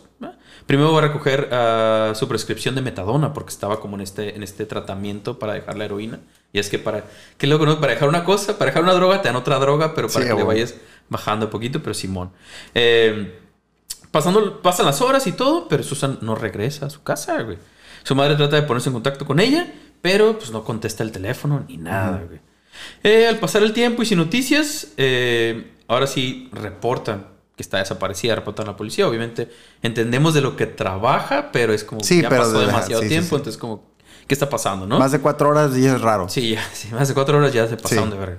Primero va a recoger ah, su prescripción de metadona porque estaba como en este, en este tratamiento para dejar la heroína. Y es que para, que loco, ¿no? Para dejar una cosa, para dejar una droga, te dan otra droga, pero para Sí, que le vayas bajando un poquito, pero Simón. Eh, pasando, pasan las horas y todo, pero Susan no regresa a su casa, güey. Su madre trata de ponerse en contacto con ella, pero pues no contesta el teléfono ni nada, güey. Eh, al pasar el tiempo y sin noticias, eh, ahora sí reportan que está desaparecida, reportan a la policía. Obviamente entendemos de lo que trabaja, pero es como Sí, ya pero pasó de- demasiado sí, tiempo, sí. entonces como, ¿qué está pasando, no? Más de cuatro horas y es raro. Sí, ya, sí, más de cuatro horas ya se pasaron de verga.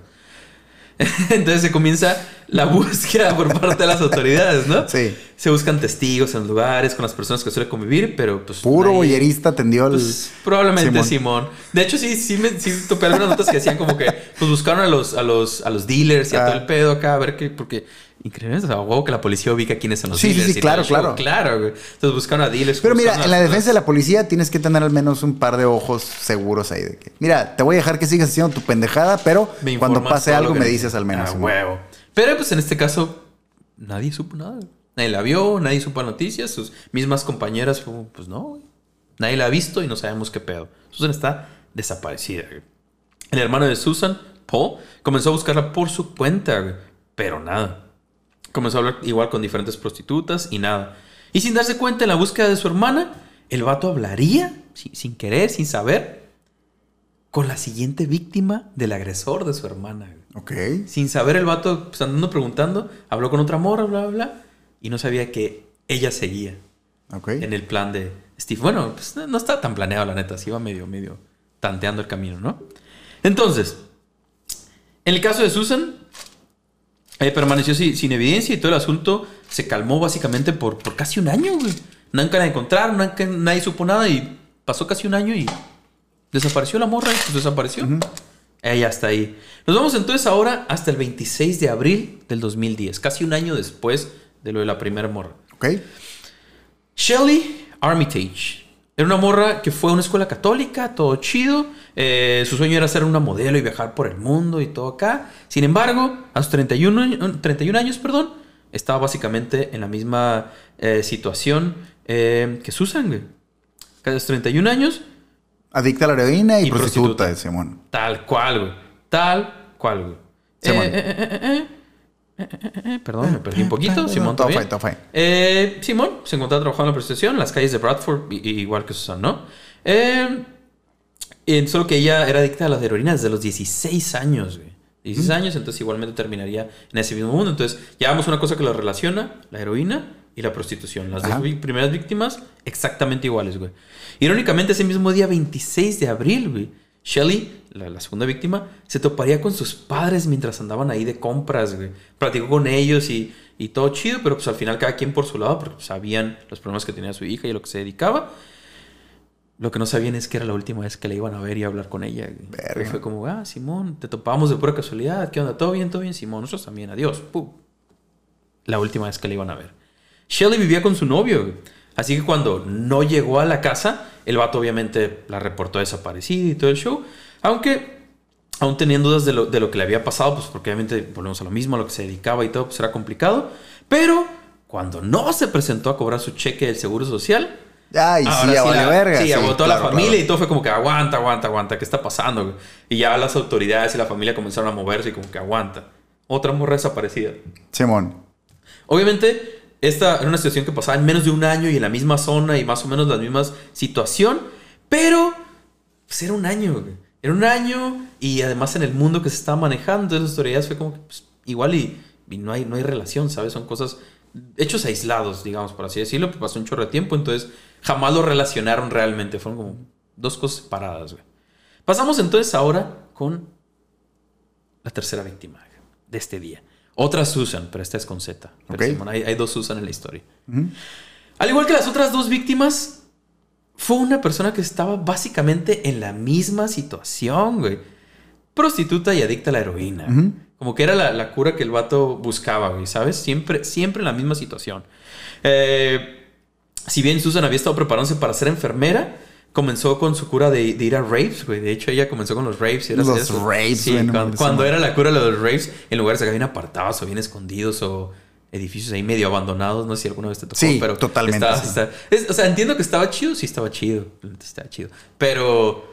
Entonces se comienza la búsqueda por parte de las autoridades, ¿no? Sí. Se buscan testigos en lugares con las personas que suele convivir, pero pues. Puro nadie- boyerista atendió el. pues, probablemente Simón. Simón. De hecho, sí, sí, me, sí topé algunas notas que decían como que pues buscaron a los, a los, a los dealers y a Ah. todo el pedo acá a ver qué, porque increíble, o sea, huevo que la policía ubica quiénes son los Sí, sí, dealers. sí, claro, claro. Claro, güey. Entonces buscaron a dealers. Pero mira, en la defensa de la policía tienes que tener al menos un par de ojos seguros ahí de que, mira, te voy a dejar que sigas haciendo tu pendejada, pero cuando pase algo me dices al menos. Ah, huevo. Pero pues en este caso, nadie supo nada. Nadie la vio, nadie supo noticias. Sus mismas compañeras, pues no, güey. Nadie la ha visto y no sabemos qué pedo. Susan está desaparecida. güey. El hermano de Susan, Paul, comenzó a buscarla por su cuenta, güey, pero nada. Comenzó a hablar igual con diferentes prostitutas y nada. Y sin darse cuenta en la búsqueda de su hermana, el vato hablaría, sin, querer, sin saber, con la siguiente víctima del agresor de su hermana. Ok. Sin saber el vato, pues andando preguntando, habló con otra morra, bla, bla, bla, y no sabía que ella seguía Ok. en el plan de Steve. Bueno, pues no, no estaba tan planeado, la neta, se iba medio, medio tanteando el camino, ¿no? Entonces, en el caso de Susan, eh, permaneció sin, sin evidencia y todo el asunto se calmó básicamente por, por casi un año, güey. Nunca la encontraron, nunca- nadie supo nada y pasó casi un año y desapareció la morra y pues desapareció. Ella está ahí. Nos vamos entonces ahora hasta el 26 de abril del 2010, casi un año después de lo de la primera morra. Ok. Shelley Armitage. Era una morra que fue a una escuela católica, todo chido. Eh, su sueño era ser una modelo y viajar por el mundo y todo acá. Sin embargo, a sus 31, años- 31 años, perdón, estaba básicamente en la misma eh, situación eh, que Susan, güey. A los 31 años, Adicta a la heroína y, Y prostituta, prostituta. Simón. tal cual, güey. Tal cual, güey. Simón. Eh, eh, Perdón, me perdí un poquito. Simón, todo fine, todo fine. Eh, Simón se encontraba trabajando en la prostitución en las calles de Bradford, igual que Susan, ¿no? Eh, solo que ella era adicta a las heroínas desde los 16 años, güey. 16 años, entonces igualmente terminaría en ese mismo mundo. Entonces, llevamos una cosa que lo relaciona, la heroína y la prostitución. Las Ajá. dos primeras víctimas, exactamente iguales, güey. Irónicamente, ese mismo día, 26 de abril, güey, Shelly, la, la segunda víctima, se toparía con sus padres mientras andaban ahí de compras, güey. Platicó con ellos y, y todo chido, pero pues al final cada quien por su lado, porque pues, sabían los problemas que tenía su hija y a lo que se dedicaba. Lo que no sabían es que era la última vez que la iban a ver y a hablar con ella. Verga. Y fue como, ah, Simón, te topamos de pura casualidad. ¿Qué onda? ¿Todo bien? ¿Todo bien? Simón, nosotros también. Adiós. Pum. La última vez que la iban a ver. Shelly vivía con su novio. Así que cuando no llegó a la casa, el vato obviamente la reportó desaparecida y todo el show. Aunque aún tenían dudas de lo, de lo que le había pasado, pues porque obviamente volvemos a lo mismo, a lo que se dedicaba y todo, pues era complicado. Pero cuando no se presentó a cobrar su cheque del Seguro Social, Ay, Ahora sí, vale la- verga. Sí, agotó a la familia claro. y todo fue como que aguanta, aguanta, aguanta. ¿Qué está pasando? Y ya las autoridades y la familia comenzaron a moverse y como que aguanta. Otra morra desaparecida. Simón. Obviamente, esta era una situación que pasaba en menos de un año y en la misma zona y más o menos la misma situación. Pero, pues era un año. Era un año y además en el mundo que se estaba manejando, las autoridades fue como que pues, igual y, no, hay, no hay relación, ¿sabes? Son cosas, hechos aislados, digamos, por así decirlo. Pasó un chorro de tiempo, entonces jamás lo relacionaron realmente. Fueron como dos cosas separadas, güey. Pasamos entonces ahora con la tercera víctima de este día. Otra Susan, pero esta es con Z. Pero Ok. Simón, hay, hay dos Susan en la historia. Al igual que las otras dos víctimas, fue una persona que estaba básicamente en la misma situación, güey. Prostituta y adicta a la heroína. Como que era la, la cura que el vato buscaba, güey, ¿sabes? Siempre, siempre en la misma situación. Eh, si bien Susan había estado preparándose para ser enfermera, comenzó con su cura de, de ir a raves, güey. De hecho, ella comenzó con los raves. y era Los eso. raves, Sí, cuando, era la cura de los raves, en lugares acá bien apartados o bien escondidos o edificios ahí medio abandonados. No sé si alguna vez te tocó, Sí, pero totalmente, estaba- sí. está- es- o sea, entiendo que estaba chido. Sí, estaba chido. Estaba chido. Pero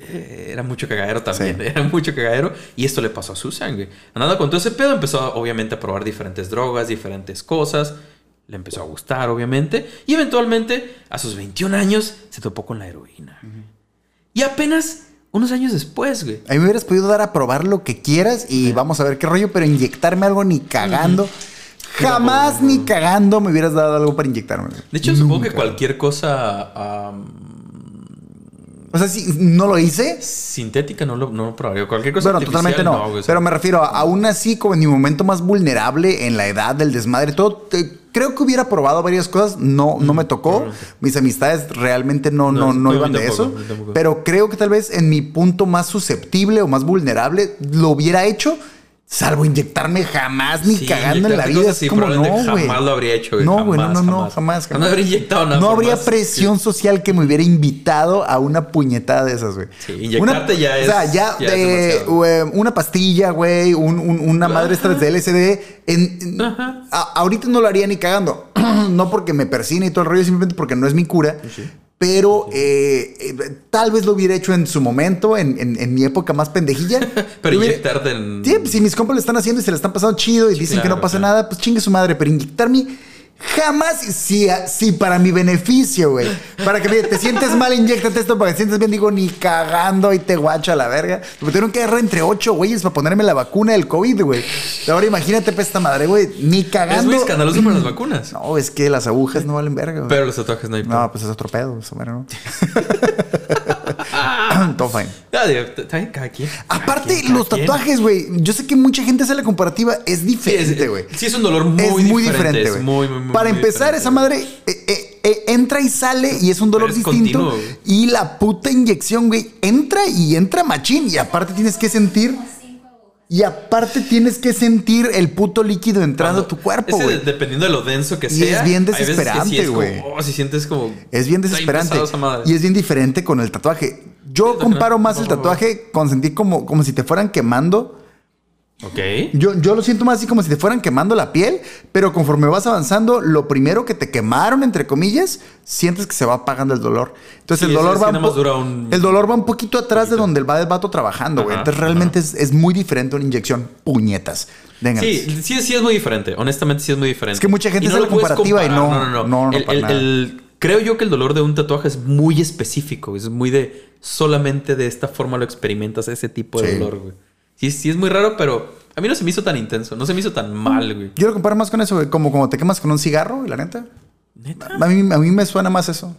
eh, era mucho cagadero también. Sí. Era mucho cagadero. Y esto le pasó a Susan, güey. Andando con todo ese pedo, empezó obviamente a probar diferentes drogas, diferentes cosas. Le empezó a gustar, obviamente. Y eventualmente, a sus 21 años, se topó con la heroína. Y apenas unos años después, güey. A mí me hubieras podido dar a probar lo que quieras y vamos a ver qué rollo, pero inyectarme algo ni cagando. Jamás ni cagando me hubieras dado algo para inyectarme. De hecho, supongo que cualquier cosa O sea, si no lo hice, sintética no lo, no lo probaría. Cualquier cosa Bueno, totalmente no. güey, o sea, pero me refiero, a- aún así, como en mi momento más vulnerable, en la edad del desmadre, todo, te- creo que hubiera probado varias cosas. No, no me tocó. probablemente. Mis amistades realmente no, no, No, no, no, iban de eso. Pero creo que tal vez en mi punto más susceptible o más vulnerable lo hubiera hecho. Salvo inyectarme jamás ni Sí, cagando en la vida. cosas Es así, como no, güey. jamás lo habría hecho, güey. No, güey, no, Jamás, no, no, jamás. jamás. No habría inyectado nada. No habría más- presión social que me hubiera invitado a una puñetada de esas, güey. Sí, inyectarte ya O sea, ya, de una pastilla, güey, un- un- una madre esta de LSD. En, en- Ajá. a- ahorita no lo haría ni cagando. no porque me persine y todo el rollo, simplemente porque no es mi cura. Pero eh, eh, tal vez lo hubiera hecho en su momento, en, en- en mi época más pendejilla. Pero hubiera- inyectarte en. Sí, pues, si mis compas lo están haciendo y se le están pasando chido y dicen que no pasa claro. nada, pues chingue su madre. Pero inyectarme jamás, si, si para mi beneficio, güey. Para que te sientes mal, inyectate esto para que te sientas bien. Digo, ni cagando y te guacho a la verga. Me tuvieron que agarrar entre ocho güeyes para ponerme la vacuna del COVID, güey. Ahora imagínate, pues, esta madre, güey. Ni Es cagando. muy escandaloso para las vacunas. No, es que las agujas no valen verga, güey. Pero los tatuajes no hay. No, pues es otro pedo, eso, bueno, ¿no? Todo fine. Aparte, los tatuajes, güey. Yo sé que mucha gente hace la comparativa. Es diferente, es, güey. sí, es un dolor muy es muy diferente, es güey. muy, muy, muy, Para empezar, diferente, esa madre eh, eh, eh, entra y sale y es un dolor es distinto. continuo, y la puta inyección, güey, entra y entra machín. Y aparte tienes que sentir. Y aparte tienes que sentir el puto líquido entrando a tu cuerpo, güey. dependiendo de lo denso que Y sea. es bien sí desesperante, güey. oh, si sientes como. Es bien desesperante. Y es bien diferente con el tatuaje. Yo comparo más el tatuaje con sentir como, como si te fueran quemando. Ok. Yo, yo lo siento más así como si te fueran quemando la piel, pero conforme vas avanzando, lo primero que te quemaron, entre comillas, sientes que se va apagando el dolor. Entonces Sí, el dolor va un dura el dolor va un poquito atrás de donde va el vato trabajando, güey. Entonces realmente es, es muy diferente una inyección. Puñetas. Venga. Sí, sí, sí es muy diferente. Honestamente, sí es muy diferente. Es que mucha gente Y hace la comparativa y no- no, no. no, no, El- para el- nada. el- creo yo que el dolor de un tatuaje es muy específico. Es muy de solamente de esta forma lo experimentas ese tipo de Sí. dolor, güey. Sí, sí es muy raro, pero a mí no se me hizo tan intenso. No se me hizo tan mal, güey. Yo lo comparo más con eso, güey. Como te quemas con un cigarro, la neta. ¿Neta? A mí, a mí me suena más eso.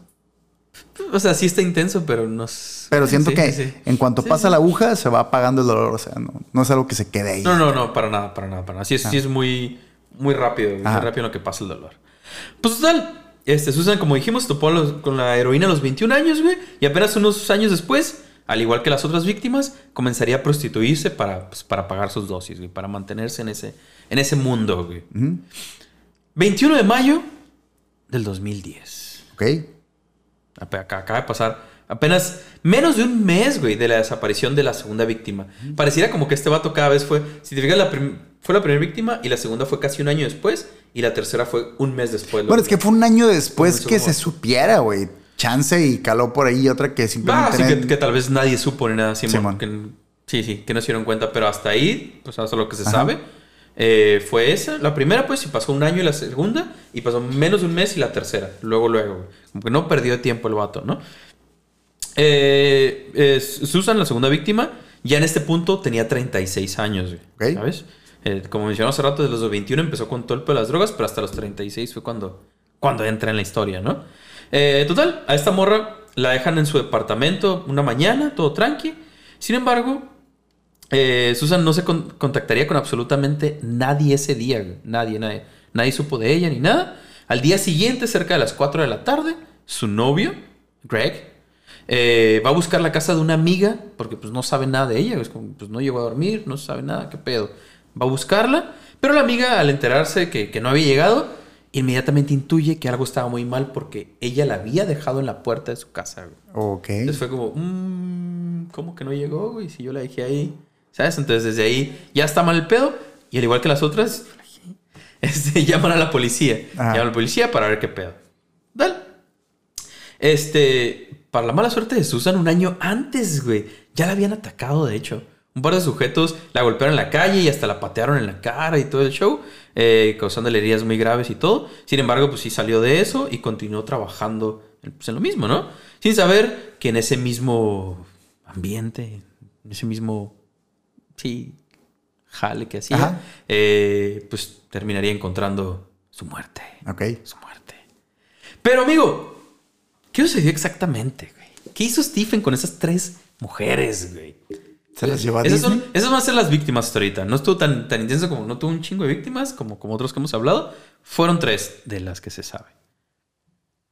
O sea, sí está intenso, pero no es- Pero siento sí, que sí, sí. en cuanto pasa la aguja, se va apagando el dolor. O sea, no, no es algo que se quede ahí. No, no, no, para nada, para nada, para nada. Sí es, sí es muy, muy rápido, muy Ajá. rápido en lo que pasa el dolor. Pues total, este, Susan, como dijimos, topó los- con la heroína a los 21 años, güey, y apenas unos años después, al igual que las otras víctimas, comenzaría a prostituirse para, pues, para pagar sus dosis, güey, para mantenerse en ese, en ese mundo, güey. Ujú. 21 de mayo del 2010. Ok. Acaba de pasar apenas menos de un mes, güey, de la desaparición de la segunda víctima. Pareciera como que este vato cada vez fue, si te fijas, la fue la primera víctima y la segunda fue casi un año después y la tercera fue un mes después. Bueno, es que fue un año después que se supiera, güey. Chance y caló por ahí otra que Ah, simplemente... sí, que, tal vez nadie supo ni nada. Simón, Simón. que- sí, sí, que no se dieron cuenta, pero hasta ahí, pues hasta lo que se Ajá. sabe, eh, fue esa. La primera, pues, y pasó un año y la segunda, y pasó menos de un mes y la tercera. Luego, luego, güey. Como que no perdió tiempo el vato, ¿no? Eh, eh, Susan, la segunda víctima, ya en este punto tenía 36 años, güey, Ok. ¿sabes? Eh, como mencionamos hace rato, desde los 21 empezó con todo el de las drogas, pero hasta los 36 fue cuando, cuando entra en la historia, ¿no? Eh, total, a esta morra la dejan en su departamento una mañana, todo tranqui. Sin embargo, eh, Susan no se con- contactaría con absolutamente nadie ese día. Nadie, nadie. Nadie supo de ella ni nada. Al día siguiente, cerca de las 4 de la tarde, su novio, Greg, va a buscar la casa de una amiga porque pues no sabe nada de ella. Pues no llegó a dormir, no sabe nada, qué pedo. Va a buscarla, pero la amiga al enterarse que, que no había llegado, inmediatamente intuye que algo estaba muy mal porque ella la había dejado en la puerta de su casa. güey. Ok. Entonces fue como, "Mm, ¿cómo que no llegó, güey? Si yo la dejé ahí. ¿Sabes? Entonces desde ahí ya está mal el pedo. Y al igual que las otras, este, llaman a la policía. Ajá. Llaman a la policía para ver qué pedo. Dale. Este, para la mala suerte de Susan, un año antes, güey, ya la habían atacado, de hecho. Un par de sujetos la golpearon en la calle y hasta la patearon en la cara y todo el show, eh, causándole heridas muy graves y todo. Sin embargo, pues sí salió de eso y continuó trabajando en, pues, en lo mismo, ¿no? Sin saber que en ese mismo ambiente, en ese mismo, sí, jale que hacía, eh, pues terminaría encontrando su muerte. Ok. Su muerte. Pero amigo, ¿qué sucedió exactamente, güey? ¿Qué hizo Stephen con esas tres mujeres, güey? ¿Se las llevó a Esas, son, esas van a ser las víctimas hasta ahorita. No estuvo tan, tan intenso como no tuvo un chingo de víctimas, como, como otros que hemos hablado. Fueron tres de las que se sabe.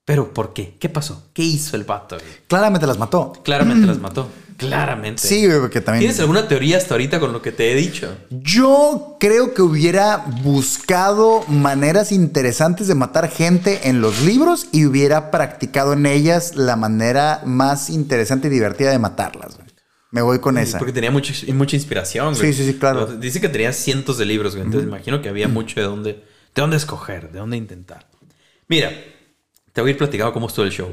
Pero ¿por qué? ¿Qué pasó? ¿Qué hizo el vato? güey? Claramente las mató. Claramente las mató. Claramente. Sí, porque también. ¿Tienes alguna teoría hasta ahorita con lo que te he dicho? Yo creo que hubiera buscado maneras interesantes de matar gente en los libros y hubiera practicado en ellas la manera más interesante y divertida de matarlas. güey. Me voy con esa. Porque tenía mucha, mucha inspiración. güey. Sí, sí, sí, claro. Dice que tenía cientos de libros, güey. Entonces imagino que había mucho de dónde, de dónde escoger, de dónde intentar. Mira, te voy a ir platicando cómo estuvo el show.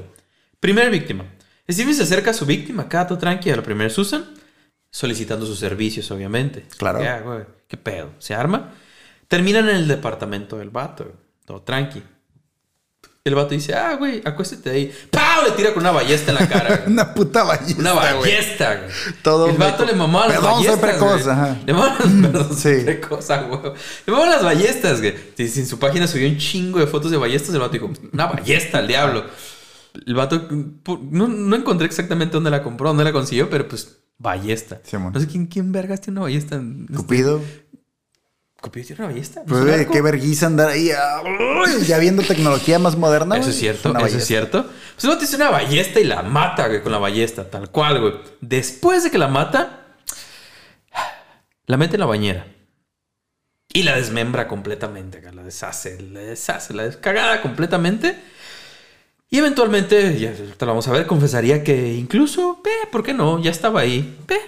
Primera víctima. Stephen se acerca a su víctima, todo tranqui, a la primera Susan, solicitando sus servicios, obviamente. Claro. Ya, güey, ¿Qué pedo? Se arma. Terminan en el departamento del vato, güey. Todo tranqui. El vato dice, ah, güey, acuéstate ahí. ¡Pau! Le tira con una ballesta en la cara. güey. Una puta ballesta. Una ballesta, güey. Todo El vato le mamaba las Perdón, soy ballestas. precoz, güey. ajá. Le mamaba perdón, soy Sí. precoz, ah, güey. Le mamaban las ballestas, güey. En su página subió un chingo de fotos de ballestas. El vato dijo, una ballesta al diablo. El vato, pu- no, no encontré exactamente dónde la compró, dónde la consiguió, pero pues, ballesta. Simón. no sé quién, quién vergas tiene una ballesta. Cupido. ¿Cupido tiene una ballesta? ¿No Pues, arco? qué vergüenza andar ahí. ah, Ya viendo tecnología más moderna. Eso es cierto, eso es cierto. Pues vato hizo una ballesta y la mata, güey, con la ballesta, tal cual, güey. Después de que la mata, la mete en la bañera. Y la desmembra completamente, la deshace, la deshace, la descagada completamente. Y eventualmente, ya te lo vamos a ver, confesaría que incluso, ve, ¿por qué no? Ya estaba ahí, ve.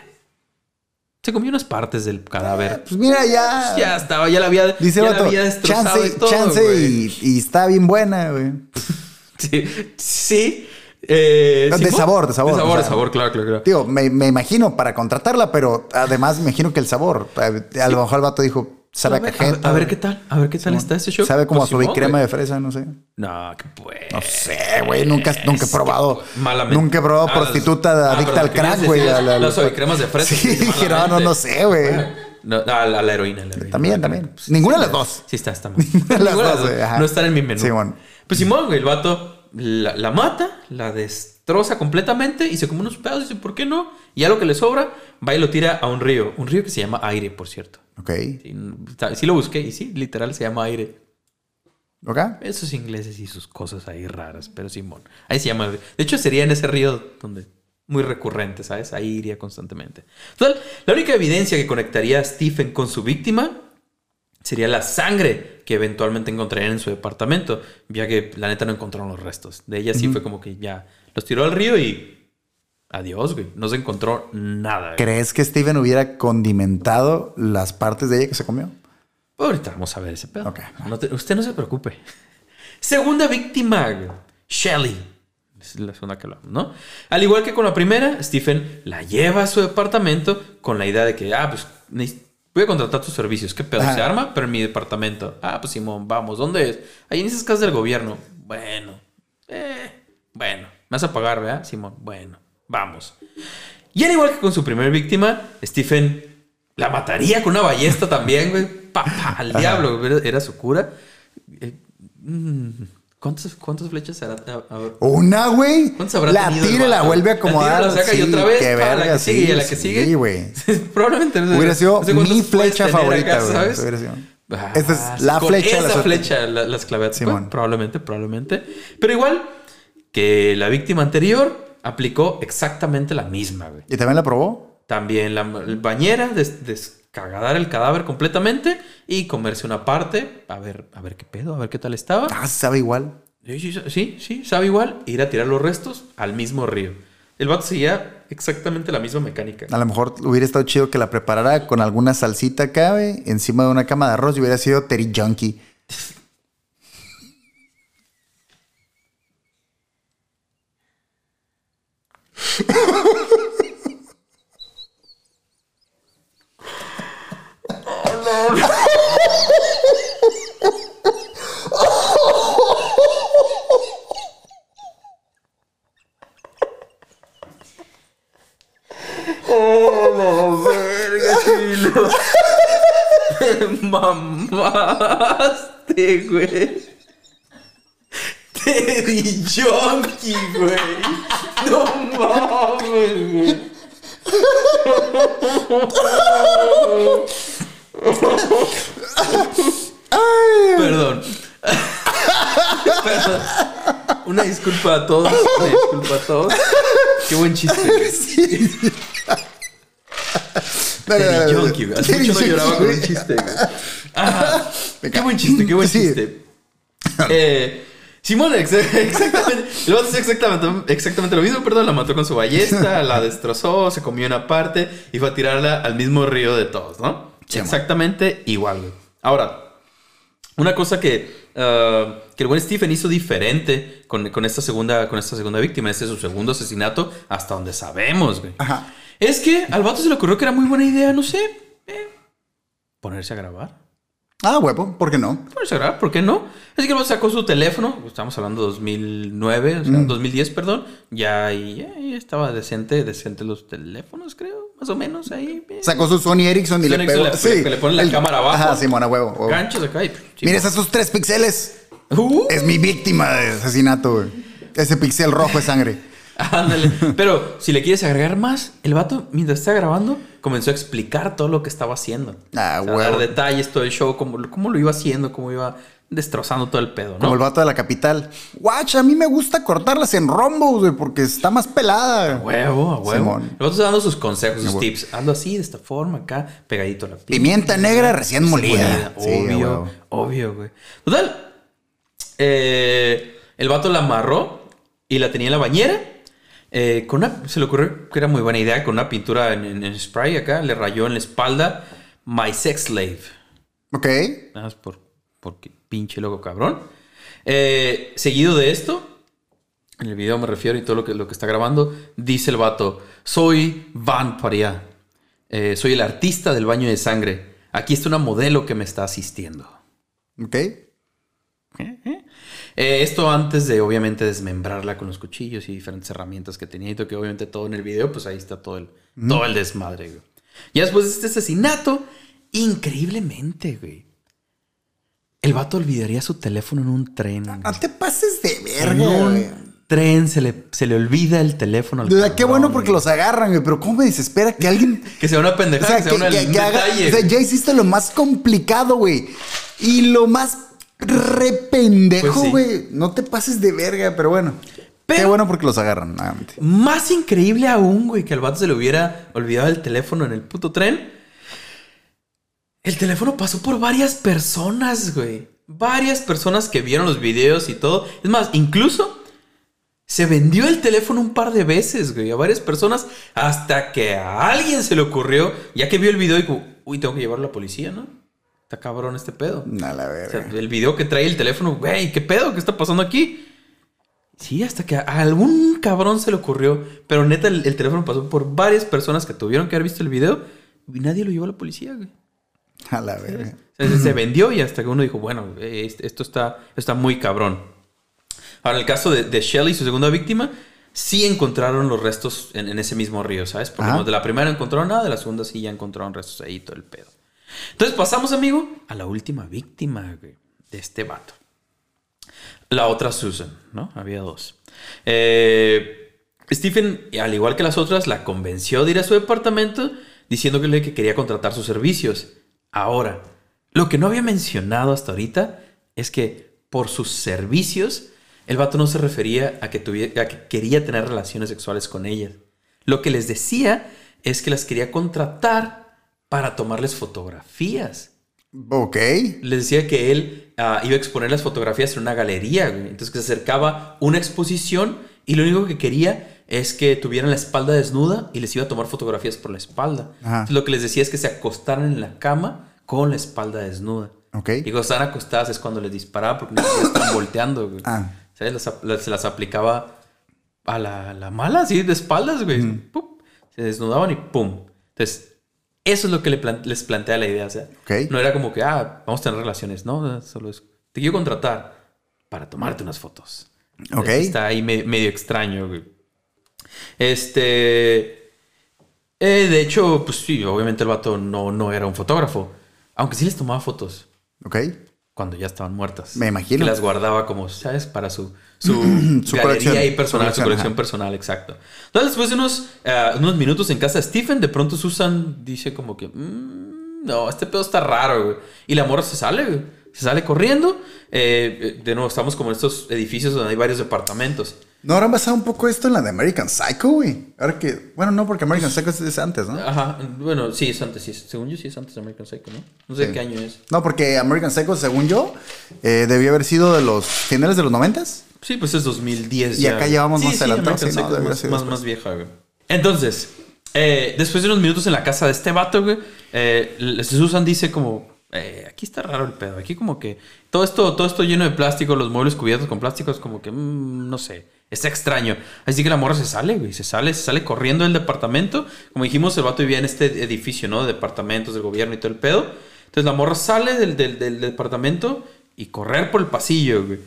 Se comió unas partes del cadáver. Pues mira, ya. Ya estaba, ya la había, Dice ya la había destrozado chance, y todo, chance y, y está bien buena, güey. Sí, sí. eh, De sabor, de sabor, De sabor, o de sabor, claro, claro, claro. Digo, me, me imagino para contratarla, pero además me imagino que el sabor. A, a lo mejor el vato dijo, sabe a, a ver, cajeta. a ver qué tal, a ver qué tal está ese show. Sabe como a Pues, Simón, crema de fresa, no sé. No, que pues. No sé, güey. Nunca, nunca he probado. que, malamente. Nunca he probado Ah, prostituta las- ah, adicta perdón, al crack, güey. a Las soycremas de fresa. Sí, no, no, no sé, güey. No, a la, a la heroína, a la heroína. También, también. Ninguna de las dos. Sí, está, está mal. Las Ninguna de dos. No están en mi menú. Simón. Pues Simón, güey, el vato la, la mata, la destroza completamente y se come unos pedazos y dice, ¿por qué no? Y ya lo que le sobra, va y lo tira a un río. Un río que se llama Aire, por cierto. Ok. Sí, sí lo busqué y sí, literal se llama Aire. ¿Ok? Esos ingleses y sus cosas ahí raras, pero Simón. Ahí se llama. De hecho, sería en ese río donde. Muy recurrente, ¿sabes? Ahí iría constantemente. Total, la única evidencia que conectaría a Stephen con su víctima sería la sangre que eventualmente encontrarían en su departamento, ya que la neta no encontraron los restos. De ella sí fue como que ya los tiró al río y. Adiós, güey. No se encontró nada. güey. ¿Crees que Steven hubiera condimentado las partes de ella que se comió? Ahorita vamos a ver ese pedo. No te- usted no se preocupe. Segunda víctima, güey. Shelly. Es la segunda que hablamos, ¿no? Al igual que con la primera, Stephen la lleva a su departamento con la idea de que, ah, pues voy a contratar tus servicios. ¿Qué pedo? Ajá. ¿Se arma? Pero en mi departamento. Ah, pues Simón, vamos. ¿Dónde es? Ahí en esas casas del gobierno. Bueno. Eh, bueno. Me vas a pagar, ¿verdad? Simón, bueno. Vamos. Y al igual que con su primera víctima, Stephen la mataría con una ballesta también, güey. Pa, pa, al diablo, era su cura. Eh, mm, ¿cuántas, ¿Cuántas flechas hará? Una, güey. ¿Cuántas habrá La tenido tira y la vuelve a La tira, acomodar. la saca y sí, otra vez, qué la que sigue y sí, la que sí, sigue. güey. Probablemente. no sé- Hubiera sido no sé cuántas mi flecha favorita, güey. ¿sabes? Hubiera sido. Ah, Esta es la con flecha. Esa la- flecha, la- las clavetas. Simón. Bueno, probablemente, probablemente. Pero igual que la víctima anterior aplicó exactamente la misma, güey. ¿Y también la probó? También la bañera, des- cagadar el cadáver completamente y comerse una parte, a ver, a ver qué pedo, a ver qué tal estaba. Ah, sabe igual. Sí, sí, sabe igual, ir a tirar los restos al mismo río. El vato seguía exactamente la misma mecánica. A lo mejor hubiera estado chido que la preparara con alguna salsita cabe encima de una cama de arroz y hubiera sido Terry Junkie. mamaste, güey. Teddy Junkie, güey. No mames, güey. Perdón. Perdón. Una disculpa a todos. Una disculpa a todos. Qué buen chiste. güey. Dale, dale, dale. Junkie, güey. Hace mucho no lloraba con un chiste, güey. Ajá. Qué buen chiste, qué buen Sí. chiste. Eh, Simón, ex- exactamente. El vato hacía exactamente, exactamente lo mismo, perdón. La mató con su ballesta, la destrozó, se comió una parte y fue a tirarla al mismo río de todos, ¿no? Sí, exactamente igual, güey. Ahora, una cosa que, ah, que el buen Stephen hizo diferente con, con esta segunda, con esta segunda víctima, este es su segundo asesinato, hasta donde sabemos, güey. Ajá. Es que al vato se le ocurrió que era muy buena idea, no sé, eh, ponerse a grabar. Ah, huevo, ¿por qué no? Ponerse a grabar, ¿por qué no? Así que el vato sacó su teléfono, estamos hablando de 2009, o sea, 2010, perdón, ya, ahí, estaba decente, decente los teléfonos, creo, más o menos, ahí. eh. Sacó su Sony Ericsson y Sony le pegó. le- le pone la cámara abajo. Ajá, Simón, a huevo. huevo. Ganchos acá y... sí, Mira esos tres píxeles. Uh, Es mi víctima de asesinato, güey. Ese pixel rojo es sangre. Ándale. Pero si le quieres agregar más, el vato, mientras estaba grabando, comenzó a explicar todo lo que estaba haciendo. Ah, O sea. Dar detalles, todo el show, cómo, cómo lo iba haciendo, cómo iba destrozando todo el pedo, ¿no? Como el vato de la capital. Watch, a mí me gusta cortarlas en rombos, güey, porque está más pelada. A huevo, a huevo. Simón. El vato está dando sus consejos, sus tips. Hazlo así, de esta forma, acá, pegadito a la piel. Pimienta negra recién molida. Obvio, obvio, güey. Total. eh, el vato la amarró y la tenía en la bañera. Eh, con una, se le ocurrió que era muy buena idea, con una pintura en, en- en spray acá, le rayó en la espalda My Sex Slave. Ok. Nada más por, porque pinche loco cabrón. Eh, seguido de esto, en el video me refiero y todo lo que, lo que está grabando, dice el vato, soy Van Paria. Eh, soy el artista del baño de sangre. Aquí está una modelo que me está asistiendo. Ok. Eh, esto antes de obviamente desmembrarla con los cuchillos y diferentes herramientas que tenía y todo, que obviamente todo en el video, pues ahí está todo el, todo el desmadre, güey. Ya después de este asesinato, increíblemente, güey. El vato olvidaría su teléfono en un tren. No te pases de verga, tren se le, se le olvida el teléfono al qué bueno porque güey. los agarran, güey. Pero cómo me desespera que alguien. Que sea una O pendejada, sea, que sea que, una, que- que haga- o sea, ya hiciste lo más complicado, güey. Y lo más re pendejo, Pues sí. güey. No te pases de verga, pero bueno. Pero- Qué bueno porque los agarran, nuevamente. Más increíble aún, güey, que al vato se le hubiera olvidado el teléfono en el puto tren. El teléfono pasó por varias personas, güey. Varias personas que vieron los videos y todo. Es más, incluso se vendió el teléfono un par de veces, güey, a varias personas. Hasta que a alguien se le ocurrió, ya que vio el video y dijo, uy, tengo que llevarlo a la policía, ¿no? Está cabrón este pedo. A la O sea, verga. el video que trae el teléfono, güey, ¿qué pedo? ¿Qué está pasando aquí? Sí, hasta que a algún cabrón se le ocurrió. Pero neta, el, el teléfono pasó por varias personas que tuvieron que haber visto el video y nadie lo llevó a la policía, güey. A la verga. O sea, se- vendió y hasta que uno dijo, bueno, eh, est- esto está, está muy cabrón. Ahora, en el caso de, de Shelly, su segunda víctima, sí encontraron los restos en, en ese mismo río, ¿sabes? Porque no, de la primera no encontraron nada, de la segunda sí ya encontraron restos ahí, todo el pedo. Entonces pasamos, amigo, a la última víctima de este vato. La otra Susan, ¿no? Había dos. Eh, Stephen, al igual que las otras, la convenció de ir a su departamento diciéndole que quería contratar sus servicios. Ahora, lo que no había mencionado hasta ahorita es que por sus servicios, el vato no se refería a que, tuviera, a que quería tener relaciones sexuales con ellas. Lo que les decía es que las quería contratar para tomarles fotografías. Ok. Les decía que él ah, iba a exponer las fotografías en una galería, güey. Entonces que se acercaba una exposición y lo único que quería es que tuvieran la espalda desnuda y les iba a tomar fotografías por la espalda. Entonces, lo que les decía es que se acostaran en la cama con la espalda desnuda. Ok. Y cuando estaban acostadas es cuando les disparaba porque siquiera estaban volteando, güey. Ah. ¿Sabes? Las se las aplicaba a la, la mala, así de espaldas, güey. Se desnudaban y pum. Entonces, eso es lo que le les plantea la idea. O sea, Ok. no era como que, ah, vamos a tener relaciones, no, solo es, te quiero contratar para tomarte unas fotos. Ok. Está ahí me- medio extraño, güey. Este. Eh, de hecho, pues sí, obviamente el vato no, no era un fotógrafo. Aunque sí les tomaba fotos ¿Ok? cuando ya estaban muertas. Me imagino. Que las guardaba como, ¿sabes? Para su, su, Su galería colección. y personal, Su su colección, personal, exacto. Entonces, después de unos, eh, unos minutos en casa de Stephen, de pronto Susan dice como que, "Mm, no, este pedo está raro, güey. Y la morra se sale, güey. Se sale corriendo. Eh, eh, de nuevo, estamos como en estos edificios donde hay varios departamentos. ¿No habrán basado un poco esto en la de American Psycho, güey? Ahora que... Bueno, no, porque American Psycho es- es antes, ¿no? Ajá, bueno, sí, es antes, sí, según yo sí es antes de American Psycho, ¿no? No sé Sí. qué año es. No, porque American Psycho, según yo, eh, debió haber sido de los finales de los noventas. Sí, pues es 2010. Y ya, acá llevamos más adelantados, sí, no, Psycho es debería más, más, más vieja, güey. Entonces, eh, después de unos minutos en la casa de este vato, güey, eh, l- Susan dice como, eh, aquí está raro el pedo, aquí como que todo esto, todo esto lleno de plástico, los muebles cubiertos con plástico, es como que, mm, no sé, está extraño. Así que la morra se sale, güey, se sale, se sale corriendo del departamento. Como dijimos, el vato vivía en este edificio, ¿no? De departamentos del gobierno y todo el pedo. Entonces la morra sale del, del- del departamento y correr por el pasillo, güey.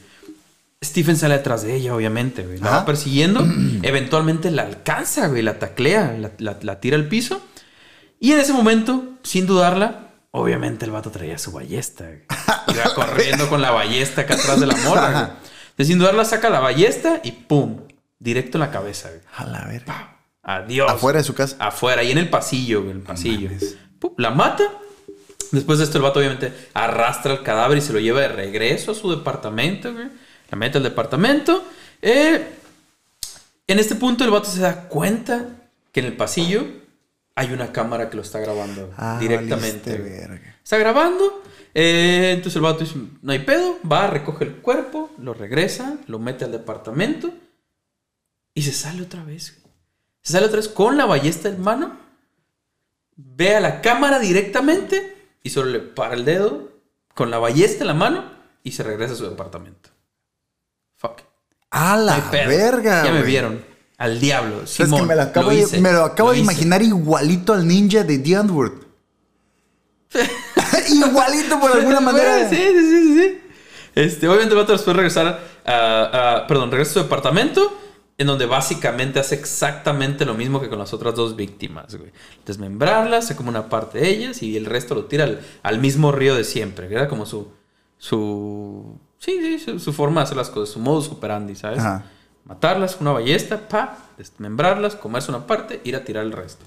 Stephen sale atrás de ella, obviamente, güey. La Ajá. va persiguiendo. Eventualmente la alcanza, güey. La taclea, la, la- la tira al piso. Y en ese momento, sin dudarla, obviamente el vato traía su ballesta, güey. Iba corriendo con la ballesta acá atrás de la morra, güey. Entonces, sin dudarla, saca la ballesta y ¡pum! Directo en la cabeza, güey. A la verga. Adiós. Afuera de su casa. Afuera, y en el pasillo, güey, en el pasillo. Pum, la mata. Después de esto, el vato obviamente arrastra el cadáver y se lo lleva de regreso a su departamento, güey. La mete al departamento. Eh, en este punto, el vato se da cuenta que en el pasillo hay una cámara que lo está grabando Ah, directamente. verga. Está grabando. eh, entonces el vato dice, no hay pedo. Va, recoge el cuerpo, lo regresa, lo mete al departamento y se sale otra vez. Se sale otra vez con la ballesta en mano. Ve a la cámara directamente y solo le para el dedo con la ballesta en la mano y se regresa a su departamento. A la verga, Ya me vieron. Al diablo. Es que me lo acabo, lo de, hice, me lo acabo lo de hice. imaginar igualito al ninja de The Underworld. igualito por alguna manera. Sí, sí, sí, sí. Este, obviamente vato después regresar a, a- perdón, regresa a su departamento en donde básicamente hace exactamente lo mismo que con las otras dos víctimas, güey. Desmembrarlas, se come una parte de ellas y el resto lo tira al, al mismo río de siempre. Era como su, su, sí, sí, su, su forma de hacer las cosas, su modus operandi, ¿sabes? Ajá. Matarlas con una ballesta, pa, desmembrarlas, comerse una parte, ir a tirar el resto.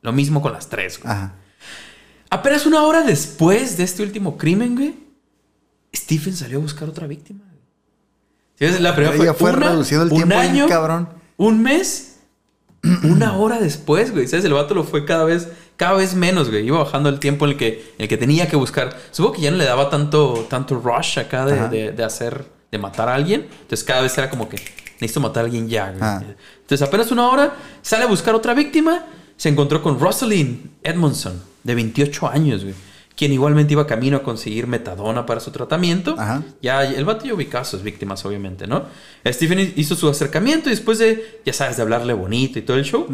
Lo mismo con las tres, güey. Ajá. Apenas una hora después de este último crimen, güey, Stephen salió a buscar otra víctima. ¿Sí ves? La primera Ya fue, fue una, reducido el un tiempo año, cabrón. un mes, una hora después, güey. ¿Sabes? El vato lo fue cada vez, cada vez menos, güey. Iba bajando el tiempo en el que, en el que tenía que buscar. Supongo que ya no le daba tanto, tanto rush acá de, Ajá. de- de hacer, de matar a alguien. Entonces cada vez era como que necesito matar a alguien ya, güey. Ah. Entonces apenas una hora, sale a buscar otra víctima. Se encontró con Rosalind Edmondson, de 28 años, güey. Quien igualmente iba camino a conseguir metadona para su tratamiento. Ajá. Ya el vato ya ubicaba a sus víctimas, obviamente, ¿no? Stephen hizo su acercamiento y después de, ya sabes, de hablarle bonito y todo el show,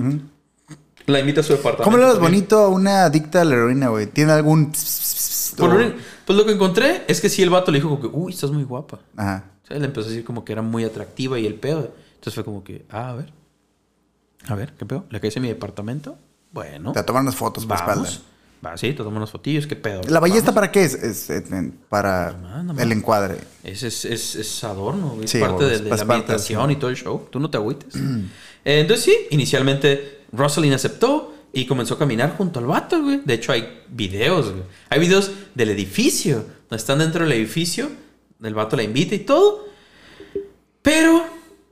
la invita a su departamento. ¿Cómo le das bonito a una adicta a la heroína, güey? ¿Tiene algún... Por Pues lo que encontré es que sí, el vato le dijo como que, uy, estás muy guapa. Ajá. O sea, le empezó a decir como que era muy atractiva y el pedo. Entonces fue como que, ah, a ver. A ver, ¿qué pedo? ¿Le caes en mi departamento? Bueno. Te toman unas fotos por espalda. Vamos. Va, sí, te tomo unos fotillos, ¿qué pedo? ¿La ballesta Vamos. para qué es? Es, para más. el encuadre. Es, es, es, es adorno, es Sí, parte de, de la ambientación sí. y todo el show. Tú no te agüites. Eh, entonces sí, inicialmente Rosalind aceptó y comenzó a caminar junto al vato, güey. De hecho hay videos, güey. Hay videos del edificio, donde están dentro del edificio. El vato la invita y todo. Pero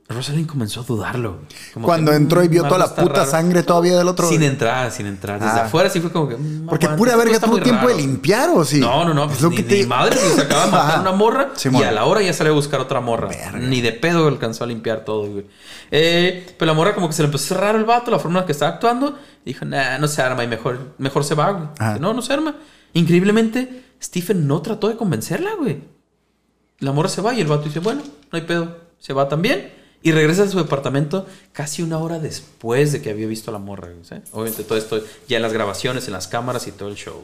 Rosalind comenzó a dudarlo. Como Cuando que, entró y "Mm, vio algo toda la puta raro". sangre todavía del otro. Sin entrar, sin entrar. Desde Ah. afuera sí fue como que... "Mm, Porque pura verga tuvo tiempo de raro". limpiar, ¿o sí? No, no, no. Es Pues lo ni, que ni te... madre se acaba de matar una morra Simón. y a la hora ya salió a buscar otra morra. Verga. Ni de pedo alcanzó a limpiar todo, güey. Eh, pero la morra como que se le empezó a cerrar el vato, la forma en la que estaba actuando. Y dijo, nah, no se arma y mejor, mejor se va, güey. Ajá. No, no se arma. Increíblemente, Stephen no trató de convencerla, güey. La morra se va y el vato dice, bueno, no hay pedo. Se va también. Y regresa a su departamento casi una hora después de que había visto a la morra. Obviamente todo esto ya en las grabaciones, en las cámaras y todo el show.